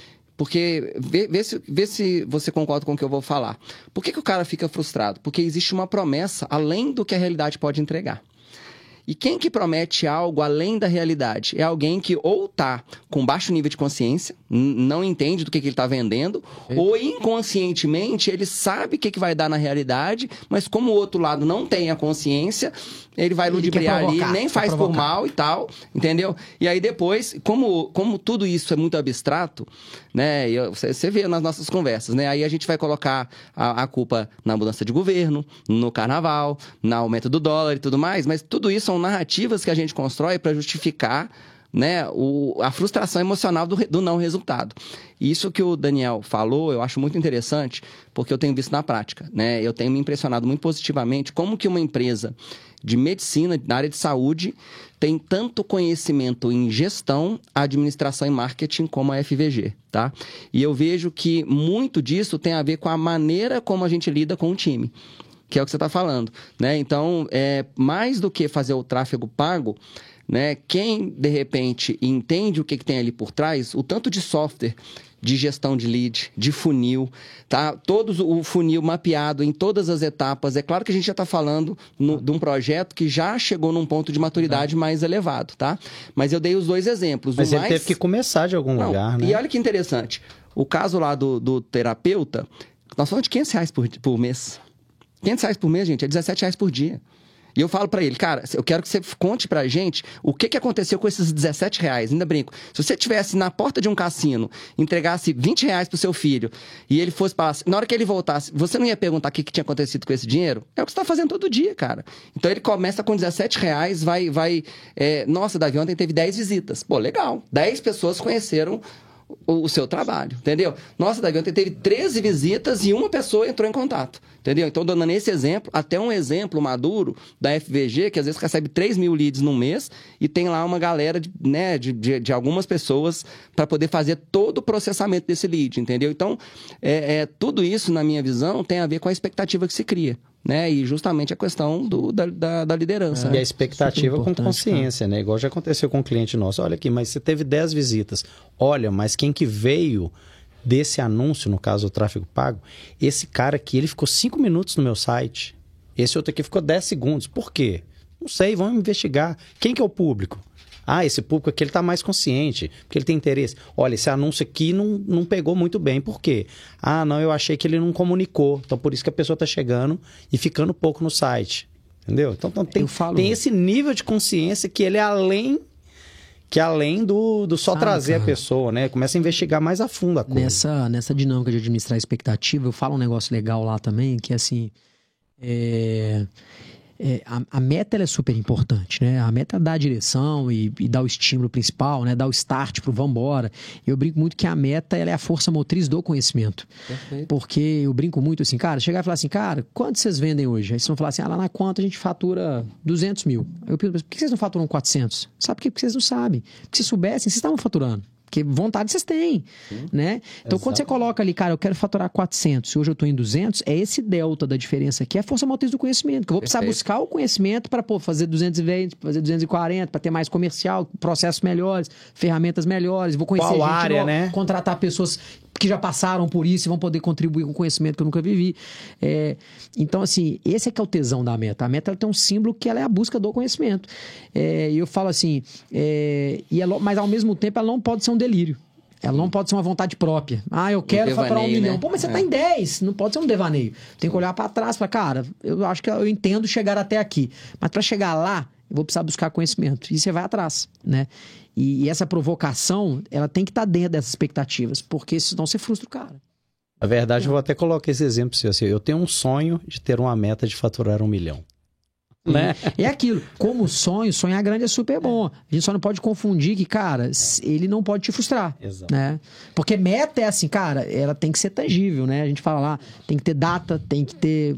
porque vê, vê, se, vê se você concorda com o que eu vou falar. Por que, que o cara fica frustrado? Porque existe uma promessa além do que a realidade pode entregar. E quem que promete algo além da realidade? É alguém que ou tá com baixo nível de consciência, não entende do que, que ele está vendendo, ou inconscientemente ele sabe o que, que vai dar na realidade, mas como o outro lado não tem a consciência, ele vai ludibriar ali, nem faz por mal e tal, entendeu? E aí depois, como, como tudo isso é muito abstrato, né? Você vê nas nossas conversas, né? Aí a gente vai colocar a, a culpa na mudança de governo, no carnaval, no aumento do dólar e tudo mais, mas tudo isso são narrativas que a gente constrói para justificar né, o, a frustração emocional do, do não resultado. Isso que o Daniel falou, eu acho muito interessante, porque eu tenho visto na prática. Né? Eu tenho me impressionado muito positivamente como que uma empresa de medicina, na área de saúde, tem tanto conhecimento em gestão, administração e marketing como a FVG, tá? E eu vejo que muito disso tem a ver com a maneira como a gente lida com o time que é o que você está falando, né? Então, é, mais do que fazer o tráfego pago, né? Quem de repente entende o que, que tem ali por trás, o tanto de software de gestão de lead, de funil, tá? Todos o funil mapeado em todas as etapas. É claro que a gente já está falando no, de um projeto que já chegou num ponto de maturidade mais elevado, tá? Mas eu dei os dois exemplos. Mas o ele mais... teve que começar de algum Não, lugar, né? E olha que interessante. O caso lá do, do terapeuta, nós falamos de 500 reais por, por mês. 500 reais por mês, gente, é 17 reais por dia. E eu falo para ele, cara, eu quero que você conte pra gente o que, que aconteceu com esses 17 reais. Ainda brinco. Se você tivesse na porta de um cassino, entregasse 20 reais pro seu filho e ele fosse para na hora que ele voltasse, você não ia perguntar o que, que tinha acontecido com esse dinheiro? É o que você tá fazendo todo dia, cara. Então ele começa com 17 reais, vai. vai é, Nossa, Davi, ontem teve 10 visitas. Pô, legal. 10 pessoas conheceram o, o, seu trabalho, entendeu? Nossa, Davi, ontem teve 13 visitas e uma pessoa entrou em contato, entendeu? Então, dando nesse exemplo, até um exemplo maduro da FVG, que às vezes recebe 3 mil leads no mês e tem lá uma galera de, né, de, de, de algumas pessoas para poder fazer todo o processamento desse lead, entendeu? Então, é, é, tudo isso, na minha visão, tem a ver com a expectativa que se cria né? E justamente a questão do, da, da, da liderança. É, né? E a expectativa com consciência, cara. né? Igual já aconteceu com um cliente nosso. Olha aqui, mas você teve 10 visitas. Olha, mas quem que veio desse anúncio, no caso o tráfego pago, esse cara aqui, ele ficou 5 minutos no meu site. Esse outro aqui ficou 10 segundos. Por quê? Não sei, vamos investigar. Quem que é o público? Ah, esse público aqui ele está mais consciente, porque ele tem interesse. Olha, esse anúncio aqui não, não pegou muito bem. Por quê? Ah, não, eu achei que ele não comunicou. Então, por isso que a pessoa está chegando e ficando pouco no site. Entendeu? Então, então tem, tem esse nível de consciência que ele é além que é além do, do só ah, trazer cara. a pessoa, né? Começa a investigar mais a fundo a coisa. Nessa, nessa dinâmica de administrar expectativa, eu falo um negócio legal lá também, que é assim. É é, a, a, meta é super importante, né? A meta é dar a direção e, e dar o estímulo principal, né? Dar o start pro vambora. Eu brinco muito que a meta ela é a força motriz do conhecimento. Perfeito. Porque eu brinco muito assim, cara, chegar e falar assim, cara, quanto vocês vendem hoje? Aí vocês vão falar assim, ah, lá na conta a gente fatura 200 mil. Aí eu pergunto, por que vocês não faturam 400? Sabe por quê? Porque vocês não sabem. Porque se soubessem, vocês estavam faturando. Porque vontade vocês têm, Sim. né? Então, Exato. quando você coloca ali, cara, eu quero faturar 400 e hoje eu estou em 200, é esse delta da diferença aqui, é a força motriz do conhecimento. Que eu vou precisar Perfeito. buscar o conhecimento para fazer 220, fazer 240, para ter mais comercial, processos melhores, ferramentas melhores, vou conhecer Qual gente, área, né? contratar pessoas que já passaram por isso e vão poder contribuir com conhecimento que eu nunca vivi. É, então, assim, esse é que é o tesão da meta. A meta tem um símbolo que ela é a busca do conhecimento. É, e eu falo assim, é, e ela, mas ao mesmo tempo ela não pode ser um delírio. Ela não pode ser uma vontade própria. Ah, eu quero um faturar um milhão. Né? Pô, mas você é. tá em 10. Não pode ser um devaneio. Tem que olhar para trás e falar, cara, eu acho que eu entendo chegar até aqui. Mas para chegar lá, eu vou precisar buscar conhecimento. E você vai atrás, né? E, e essa provocação, ela tem que estar tá dentro dessas expectativas, porque senão você frustra o cara. Na verdade, é. eu vou até colocar esse exemplo. Assim, eu tenho um sonho de ter uma meta de faturar um milhão. Né? É aquilo. Como sonho, sonhar grande é super bom. A gente só não pode confundir que, cara, ele não pode te frustrar. Exato. Né? Porque meta é assim, cara, ela tem que ser tangível, né? A gente fala lá, tem que ter data, tem que ter.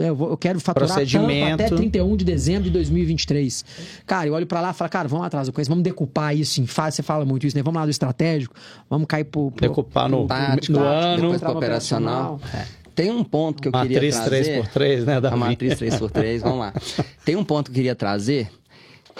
Eu, quero faturar tanto até 31 de dezembro de 2023. Cara, eu olho para lá e falo, cara, vamos atrás do conheço, vamos decupar isso em fase. Você fala muito isso, né? Vamos lá do estratégico, vamos cair pro. pro decupar no, pro, tático, no ano, depois pro operacional. operacional. É. Tem um ponto que eu matriz queria trazer. Matriz 3x3, né, Davi? A matriz 3x3, vamos lá. Tem um ponto que eu queria trazer,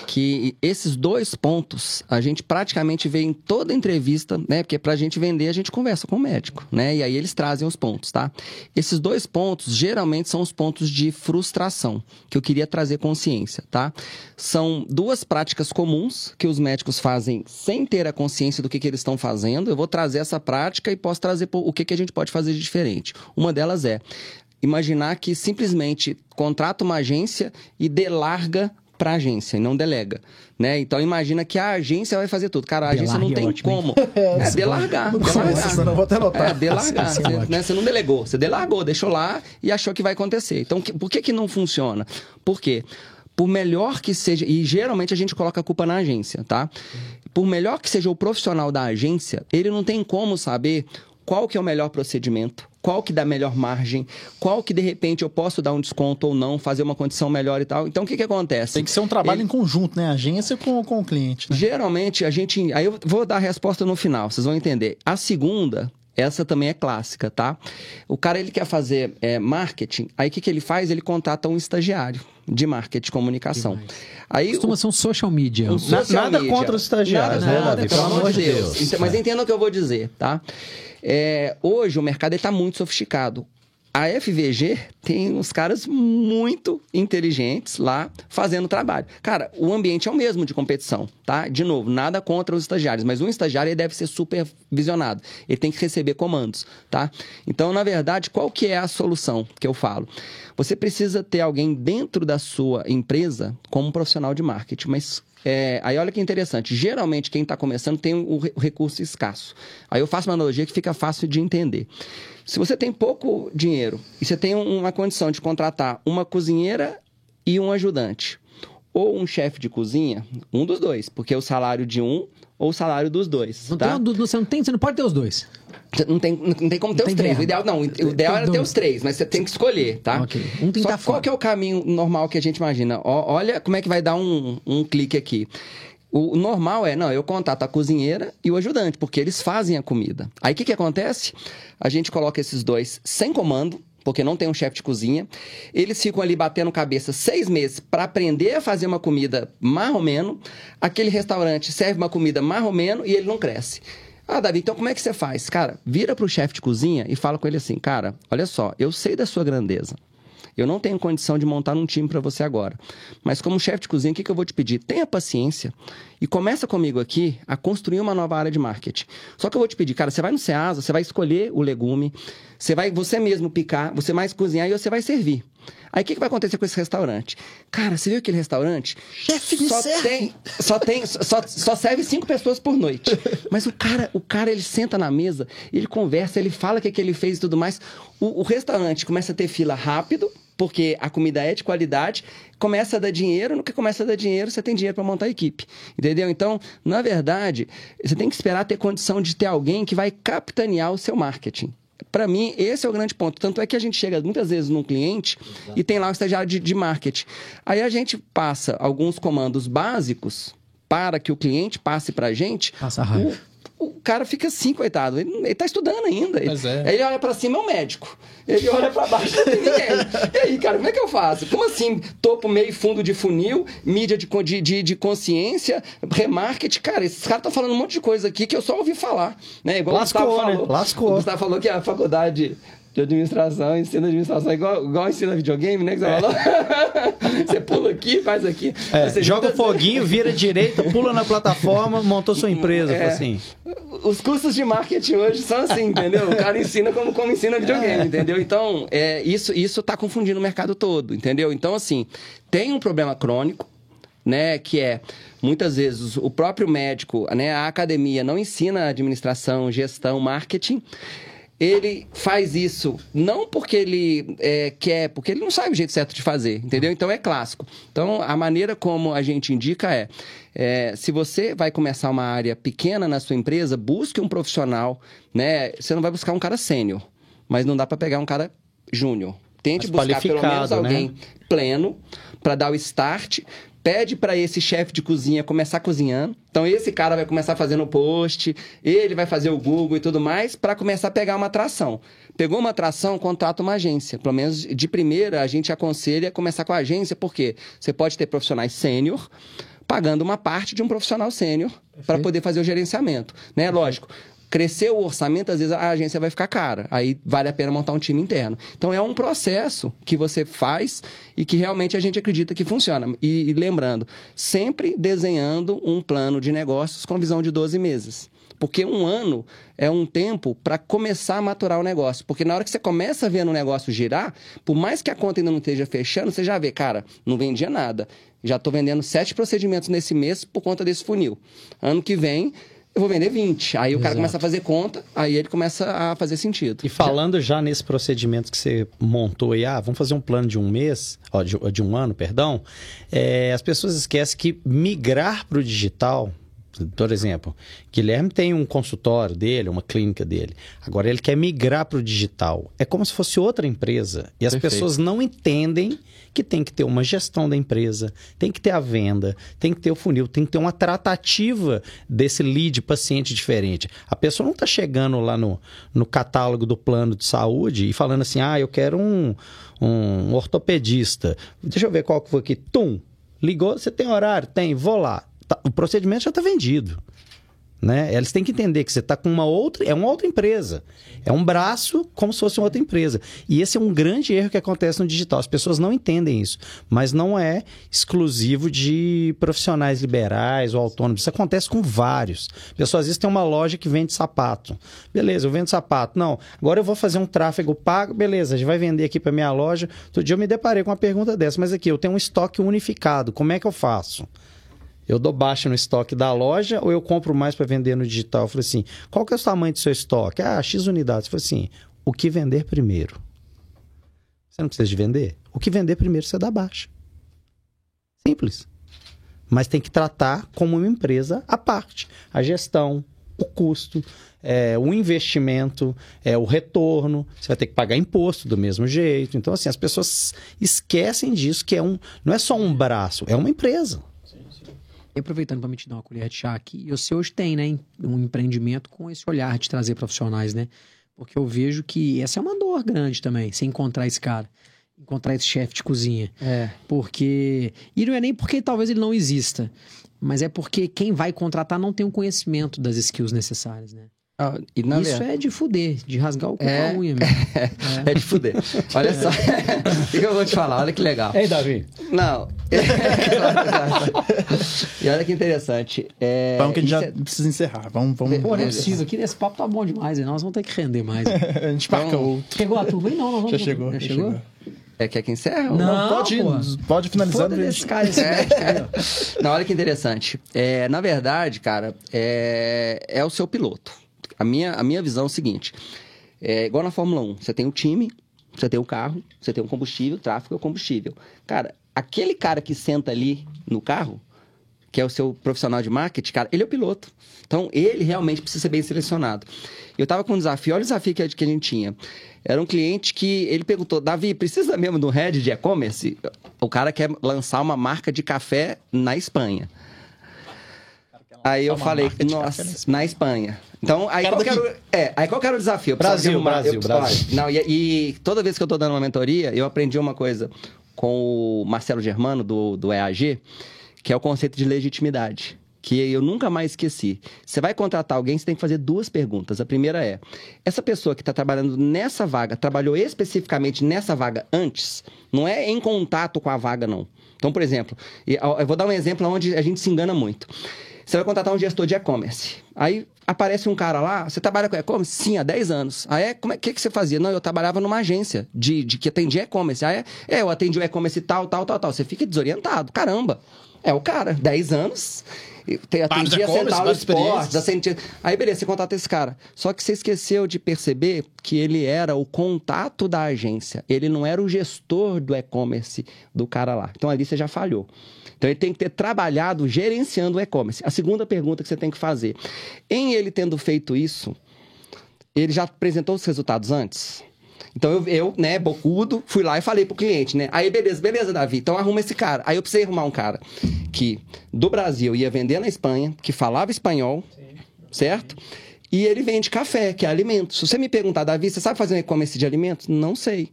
que esses dois pontos a gente praticamente vê em toda entrevista, né? Porque pra gente vender, a gente conversa com o médico, né? E aí eles trazem os pontos, tá? Esses dois pontos geralmente são os pontos de frustração que eu queria trazer consciência, tá? São duas práticas comuns que os médicos fazem sem ter a consciência do que, que eles estão fazendo. Eu vou trazer essa prática e posso trazer o que, que a gente pode fazer de diferente. Uma delas é imaginar que simplesmente contrata uma agência e delarga para a agência e não delega, né? Então imagina que a agência vai fazer tudo. Cara, a agência não tem ótimo, como. É, é delargar. delargar. Não vou até anotar. É, delargar. Você, né? você não delegou, você delargou, deixou lá e achou que vai acontecer. Então, que, por que que não funciona? Por quê? Por melhor que seja, e geralmente a gente coloca a culpa na agência, tá? Por melhor que seja o profissional da agência, ele não tem como saber qual que é o melhor procedimento, qual que dá melhor margem, qual que de repente eu posso dar um desconto ou não, fazer uma condição melhor e tal. Então o que que acontece? Tem que ser um trabalho Ele... em conjunto, né? Agência com, com o cliente. Né? Geralmente a gente. Aí eu vou dar a resposta no final, vocês vão entender. A segunda essa também é clássica, tá? O cara ele quer fazer é, marketing, aí o que, que ele faz? Ele contrata um estagiário de marketing e comunicação. Aí, Costuma o, ser um social media. Um social nada media. contra os estagiários, nada, né, nada, Davi? Pelo amor de Deus. Deus. Mas entenda o que eu vou dizer, tá? É, hoje o mercado está muito sofisticado. A FVG tem uns caras muito inteligentes lá fazendo trabalho. Cara, o ambiente é o mesmo de competição, tá? De novo, nada contra os estagiários, mas um estagiário deve ser supervisionado. Ele tem que receber comandos, tá? Então, na verdade, qual que é a solução que eu falo? Você precisa ter alguém dentro da sua empresa como profissional de marketing, mas é, aí olha que interessante. Geralmente quem está começando tem o recurso escasso. Aí eu faço uma analogia que fica fácil de entender. Se você tem pouco dinheiro e você tem uma condição de contratar uma cozinheira e um ajudante, ou um chefe de cozinha, um dos dois, porque o salário de um ou o salário dos dois. Não tá? tem, você não tem, você não pode ter os dois. Não tem, não tem como ter não os três. O ideal, não, o ideal era ter os três, mas você tem que escolher, tá? Ok. Um tem Só que tá qual que é o caminho normal que a gente imagina? Ó, olha como é que vai dar um, um clique aqui. O normal é, não, eu contato a cozinheira e o ajudante, porque eles fazem a comida. Aí o que, que acontece? A gente coloca esses dois sem comando, porque não tem um chefe de cozinha. Eles ficam ali batendo cabeça seis meses para aprender a fazer uma comida marromeno. Aquele restaurante serve uma comida marromeno e ele não cresce. Ah, Davi, então como é que você faz? Cara, vira pro chefe de cozinha e fala com ele assim: cara, olha só, eu sei da sua grandeza. Eu não tenho condição de montar um time para você agora. Mas como chefe de cozinha, o que, que eu vou te pedir? Tenha paciência e começa comigo aqui a construir uma nova área de marketing. Só que eu vou te pedir, cara, você vai no Ceasa, você vai escolher o legume, você vai você mesmo picar, você mais cozinhar e você vai servir. Aí o que, que vai acontecer com esse restaurante? Cara, você viu aquele restaurante? Chefe só serve. tem, só tem, só, só serve cinco pessoas por noite. Mas o cara, o cara ele senta na mesa, ele conversa, ele fala o que, que ele fez e tudo mais. O, o restaurante começa a ter fila rápido, porque a comida é de qualidade, começa a dar dinheiro, no que começa a dar dinheiro, você tem dinheiro para montar a equipe. Entendeu? Então, na verdade, você tem que esperar ter condição de ter alguém que vai capitanear o seu marketing. Para mim, esse é o grande ponto. Tanto é que a gente chega muitas vezes num cliente Exato. e tem lá o estagiário de, de marketing. Aí a gente passa alguns comandos básicos para que o cliente passe para a gente. Passa raiva. O, o cara fica assim, coitado. Ele, ele tá estudando ainda. Ele, é. Aí ele olha para cima, é o médico. Ele olha para baixo, não tem ninguém. E aí, cara, como é que eu faço? Como assim? Topo, meio fundo de funil, mídia de, de, de consciência, remarketing. Cara, esses caras estão falando um monte de coisa aqui que eu só ouvi falar. Né? Igual Lascou, o Gustavo né? falou. Lascou. O Gustavo falou que a faculdade de administração, ensina administração igual, igual ensina videogame, né? Que você é. falou. você pula aqui, faz aqui. É, você joga o foguinho, vira direita, pula na plataforma, montou sua empresa. É, assim. Os cursos de marketing hoje são assim, entendeu? O cara ensina como, como ensina videogame, é. entendeu? Então, é, isso, isso tá confundindo o mercado todo, entendeu? Então, assim, tem um problema crônico, né? Que é muitas vezes o próprio médico, né? A academia não ensina administração, gestão, marketing ele faz isso não porque ele é, quer, porque ele não sabe o jeito certo de fazer, entendeu? Então é clássico. Então a maneira como a gente indica é, é se você vai começar uma área pequena na sua empresa, busque um profissional, né? Você não vai buscar um cara sênior, mas não dá para pegar um cara júnior. Tente buscar pelo menos né? alguém né? pleno para dar o start, pede para esse chefe de cozinha começar cozinhando. Então esse cara vai começar fazendo o post, ele vai fazer o Google e tudo mais para começar a pegar uma atração. Pegou uma atração, contrata uma agência. Pelo menos de primeira a gente aconselha começar com a agência porque você pode ter profissionais sênior pagando uma parte de um profissional sênior para poder fazer o gerenciamento. Né? Lógico, crescer o orçamento, às vezes a agência vai ficar cara. Aí vale a pena montar um time interno. Então é um processo que você faz e que realmente a gente acredita que funciona. E, e lembrando, sempre desenhando um plano de negócios com visão de 12 meses. Porque um ano é um tempo para começar a maturar o negócio. Porque na hora que você começa a ver o negócio girar, por mais que a conta ainda não esteja fechando, você já vê, cara, não vendia nada. Já estou vendendo sete procedimentos nesse mês por conta desse funil. Ano que vem, eu vou vender 20. Aí o cara começa a fazer conta, aí ele começa a fazer sentido. E falando já, já nesse procedimento que você montou aí, ah, vamos fazer um plano de um mês, ó, de, de um ano, perdão, é, as pessoas esquecem que migrar para o digital, por exemplo, Guilherme tem um consultório dele, uma clínica dele. Agora ele quer migrar para o digital. É como se fosse outra empresa. E as Perfeito. pessoas não entendem que tem que ter uma gestão da empresa, tem que ter a venda, tem que ter o funil, tem que ter uma tratativa desse lead paciente diferente. A pessoa não está chegando lá no, no catálogo do plano de saúde e falando assim: ah, eu quero um, um ortopedista. Deixa eu ver qual que foi aqui. Tum! Ligou, você tem horário? Tem, vou lá tá, o procedimento já está vendido. Né? Eles têm que entender que você está com uma outra, é uma outra empresa. É um braço como se fosse uma outra empresa. E esse é um grande erro que acontece no digital. As pessoas não entendem isso. Mas não é exclusivo de profissionais liberais ou autônomos. Isso acontece com vários. Pessoas às vezes têm uma loja que vende sapato. Beleza, eu vendo sapato. Não, agora eu vou fazer um tráfego pago. Beleza, a gente vai vender aqui para minha loja. Outro dia eu me deparei com uma pergunta dessa. Mas aqui, eu tenho um estoque unificado. Como é que eu faço? Eu dou baixa no estoque da loja ou eu compro mais para vender no digital? Eu falei assim, qual que é o tamanho do seu estoque? Ah, X unidades. Eu falei assim, o que vender primeiro? Você não precisa de vender? O que vender primeiro você dá baixa. Simples. Mas tem que tratar como uma empresa à parte. A gestão, o custo, é, o investimento, é, o retorno. Você vai ter que pagar imposto do mesmo jeito. Então, assim, as pessoas esquecem disso, que é um, não é só um braço, é uma empresa. E aproveitando para me te dar uma colher de chá aqui, você hoje tem, né, um empreendimento com esse olhar de trazer profissionais, né? Porque eu vejo que essa é uma dor grande também, se encontrar esse cara, encontrar esse chefe de cozinha. É. Porque. E não é nem porque talvez ele não exista, mas é porque quem vai contratar não tem o conhecimento das skills necessárias, né? Ah, e na Isso é de fuder, de rasgar o cu É. com a unha mesmo. É de fuder. Olha só. O que eu vou te falar? Olha que legal. Ei, Davi. Não. e olha que interessante. É, Vamos que a gente já é- precisa encerrar. Vamos, vamos. Pô, não é possível. Aqui nesse papo tá bom demais, hein? Nós vamos ter que render mais. a gente marca Então, outro. Chegou a turma aí? Não, vamos... Já chegou. Já já chegou? É, quer que encerre? ou Não, pode pô. pode finalizar. Foda cara, esse ó. Não, olha que interessante. É, na verdade, cara, é, é o seu piloto. A minha, a minha visão é o seguinte: é igual na Fórmula 1, você tem o time, você tem o carro, você tem o combustível, o tráfego é o combustível. Cara, aquele cara que senta ali no carro, que é o seu profissional de marketing, cara, ele é o piloto. Então, ele realmente precisa ser bem selecionado. Eu tava com um desafio, olha o desafio que a que a gente tinha. Era um cliente que ele perguntou, Davi, precisa mesmo de um head de e-commerce? O cara quer lançar uma marca de café na Espanha. Aí eu falei, nossa, café na Espanha. Então, aí qual, que era, é, aí qual que era o desafio? Eu Brasil, arrumar- Brasil, eu- Brasil. não, e, e toda vez que eu tô dando uma mentoria, eu aprendi uma coisa com o Marcelo Germano, do, do EAG, que é o conceito de legitimidade. Que eu nunca mais esqueci. Você vai contratar alguém, você tem que fazer duas perguntas. A primeira é: essa pessoa que está trabalhando nessa vaga, trabalhou especificamente nessa vaga antes? Não é em contato com a vaga, não. Então, por exemplo, eu vou dar um exemplo onde a gente se engana muito. Você vai contratar um gestor de e-commerce. Aí aparece um cara lá, você trabalha com e-commerce? Sim, há 10 anos. Aí é, como é que, que você fazia? Não, eu trabalhava numa agência de, de que atendia e-commerce. Aí é, é, eu atendi o e-commerce tal, tal, tal, tal. Você fica desorientado. Caramba, é o cara, 10 anos. Tem, atendia a Central várias Esportes, atendia... Aí beleza, você contrata esse cara. Só que você esqueceu de perceber que ele era o contato da agência. Ele não era o gestor do e-commerce do cara lá. Então ali você já falhou. Então ele tem que ter trabalhado gerenciando o e-commerce. A segunda pergunta que você tem que fazer: em ele tendo feito isso, ele já apresentou os resultados antes? Então eu, eu, né, bocudo, fui lá e falei pro cliente, né? Aí, beleza, beleza, Davi. Então arruma esse cara. Aí eu precisei arrumar um cara que do Brasil ia vender na Espanha, que falava espanhol, certo? E ele vende café, que é alimento. Se você me perguntar, Davi, você sabe fazer um e-commerce de alimentos? Não sei.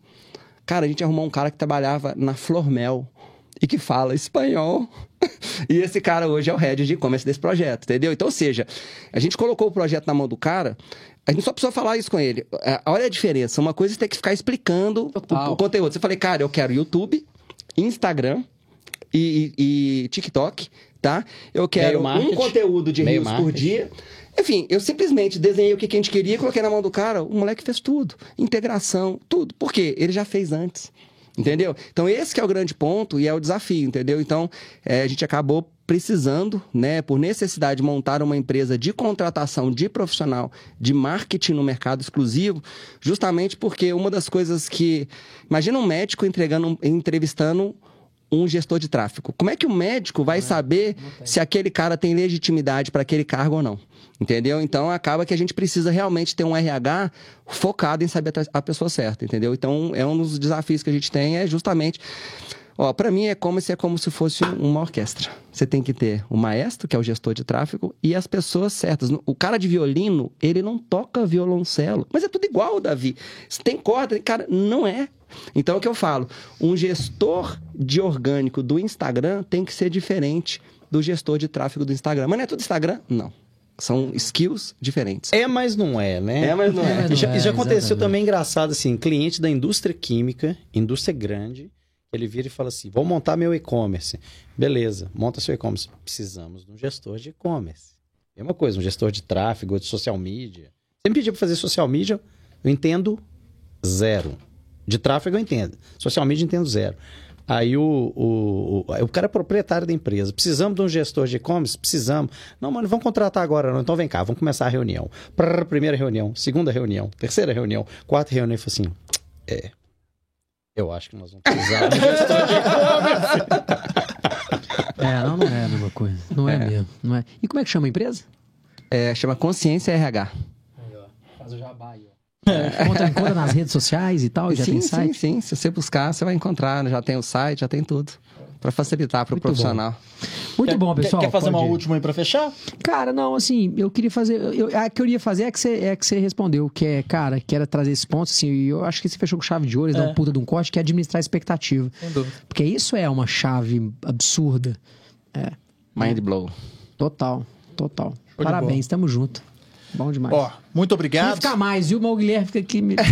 Cara, a gente arrumou um cara que trabalhava na Flormel e que fala espanhol. E esse cara hoje é o head de e-commerce desse projeto, entendeu? Então, ou seja, a gente colocou o projeto na mão do cara, a gente só precisou falar isso com ele. É, Olha a diferença. Uma coisa é ter que ficar explicando o, o conteúdo. Você falei, cara, eu quero YouTube, Instagram e, e- e TikTok, tá? Eu quero um conteúdo de rios por dia. Enfim, eu simplesmente desenhei o que que a gente queria, coloquei na mão do cara, o moleque fez tudo. Integração, tudo. Por quê? Ele já fez antes. Entendeu? Então, esse que é o grande ponto e é o desafio, entendeu? Então, é, a gente acabou precisando, né, por necessidade, montar uma empresa de contratação de profissional de marketing no mercado exclusivo, justamente porque uma das coisas que. Imagina um médico entregando, entrevistando um gestor de tráfego. Como é que o médico vai saber se aquele cara tem legitimidade para aquele cargo ou não? Entendeu? Então acaba que a gente precisa realmente ter um RH focado em saber a pessoa certa, entendeu? Então é um dos desafios que a gente tem é justamente Ó, para mim é como se é como se fosse uma orquestra. Você tem que ter o maestro, que é o gestor de tráfego, e as pessoas certas. O cara de violino, ele não toca violoncelo, mas é tudo igual, Davi. Se tem corda, cara, não é. Então é o que eu falo, um gestor de orgânico do Instagram tem que ser diferente do gestor de tráfego do Instagram. Mas não é tudo Instagram? Não. São skills diferentes. É, mas não é, né? É, mas não é. É, E já, não já é, aconteceu exatamente. também engraçado, assim, cliente da indústria química, indústria grande, ele vira e fala assim: vou montar meu e-commerce. Beleza, monta seu e-commerce. Precisamos de um gestor de e-commerce. Mesma coisa, um gestor de tráfego, de social media. Você me pediu para fazer social media, eu entendo zero. De tráfego eu entendo. Social media eu entendo zero. Aí o, o, o, o cara é proprietário da empresa. Precisamos de um gestor de e-commerce? Precisamos. Não, mano, vamos contratar agora. Não. Então vem cá, vamos começar a reunião. Prrr, primeira reunião, segunda reunião, terceira reunião, quarta reunião. E falei assim: é. Eu acho que nós vamos precisar de um gestor de e-commerce. É, não, não é a mesma coisa. Não é, mesmo. Não é. E como é que chama a empresa? É, chama Consciência RH. Faz o jabá aí, ó. Encontra, encontra nas redes sociais e tal, já sim, tem sim, site. sim. Se você buscar, você vai encontrar. Já tem o site, já tem tudo. Pra facilitar pro Muito profissional. Muito Quer- bom, pessoal. Quer, fazer uma pode ir. última aí pra fechar? Cara, não, assim, eu queria fazer. Eu, a que eu ia fazer é que, você, é que você respondeu, que é, cara, que era trazer esse ponto, assim, e eu acho que você fechou com chave de ouro, É. dá uma puta de um corte, que é administrar a expectativa. Sem dúvida. Porque isso é uma chave absurda. Mind blow. Total, total. de Parabéns, tamo junto. Bom demais. Ó, muito obrigado. ficar mais, viu? Mas o Guilherme fica aqui. Me...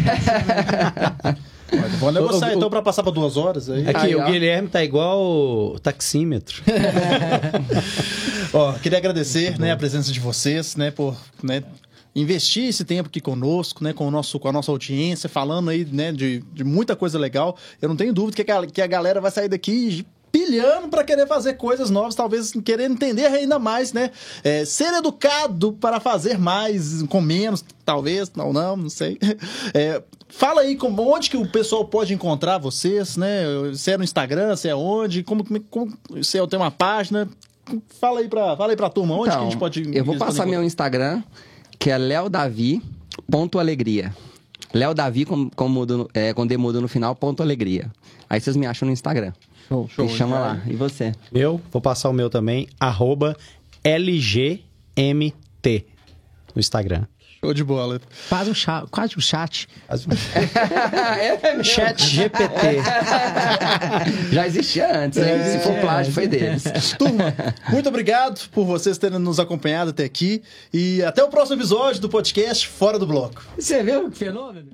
Vou negociar então pra passar pra duas horas aí. Aqui, Aí, o ó. Guilherme tá igual o taxímetro. Ó, queria agradecer, né, a presença de vocês, né, por, né, investir esse tempo aqui conosco, né, com, o nosso, com a nossa audiência, falando aí, né, de, de muita coisa legal. Eu não tenho dúvida que a, que a galera vai sair daqui pilhando para querer fazer coisas novas, talvez querer entender ainda mais, né? É, ser educado para fazer mais com menos, talvez, não, não, não sei. É, fala aí como, onde que o pessoal pode encontrar vocês, né? Se é no Instagram, se é onde, como, como se eu tenho uma página, Fala aí pra, fala aí pra turma, onde que a gente pode... Então, Eu vou passar meu Instagram, que é leodavi.alegria. Léo Davi com, com, mudo, é, com D mudo no final, ponto alegria. Aí vocês me acham no Instagram. Show. Me chama lá. E você? Eu vou passar o meu também, arroba LGMT no Instagram. Show de bola. Faz um chat, quase um chat. Chat GPT. Já existia antes, hein? Se for plágio, foi deles. Turma, muito obrigado por vocês terem nos acompanhado até aqui. E até o próximo episódio do podcast Fora do Bloco. Você viu que fenômeno?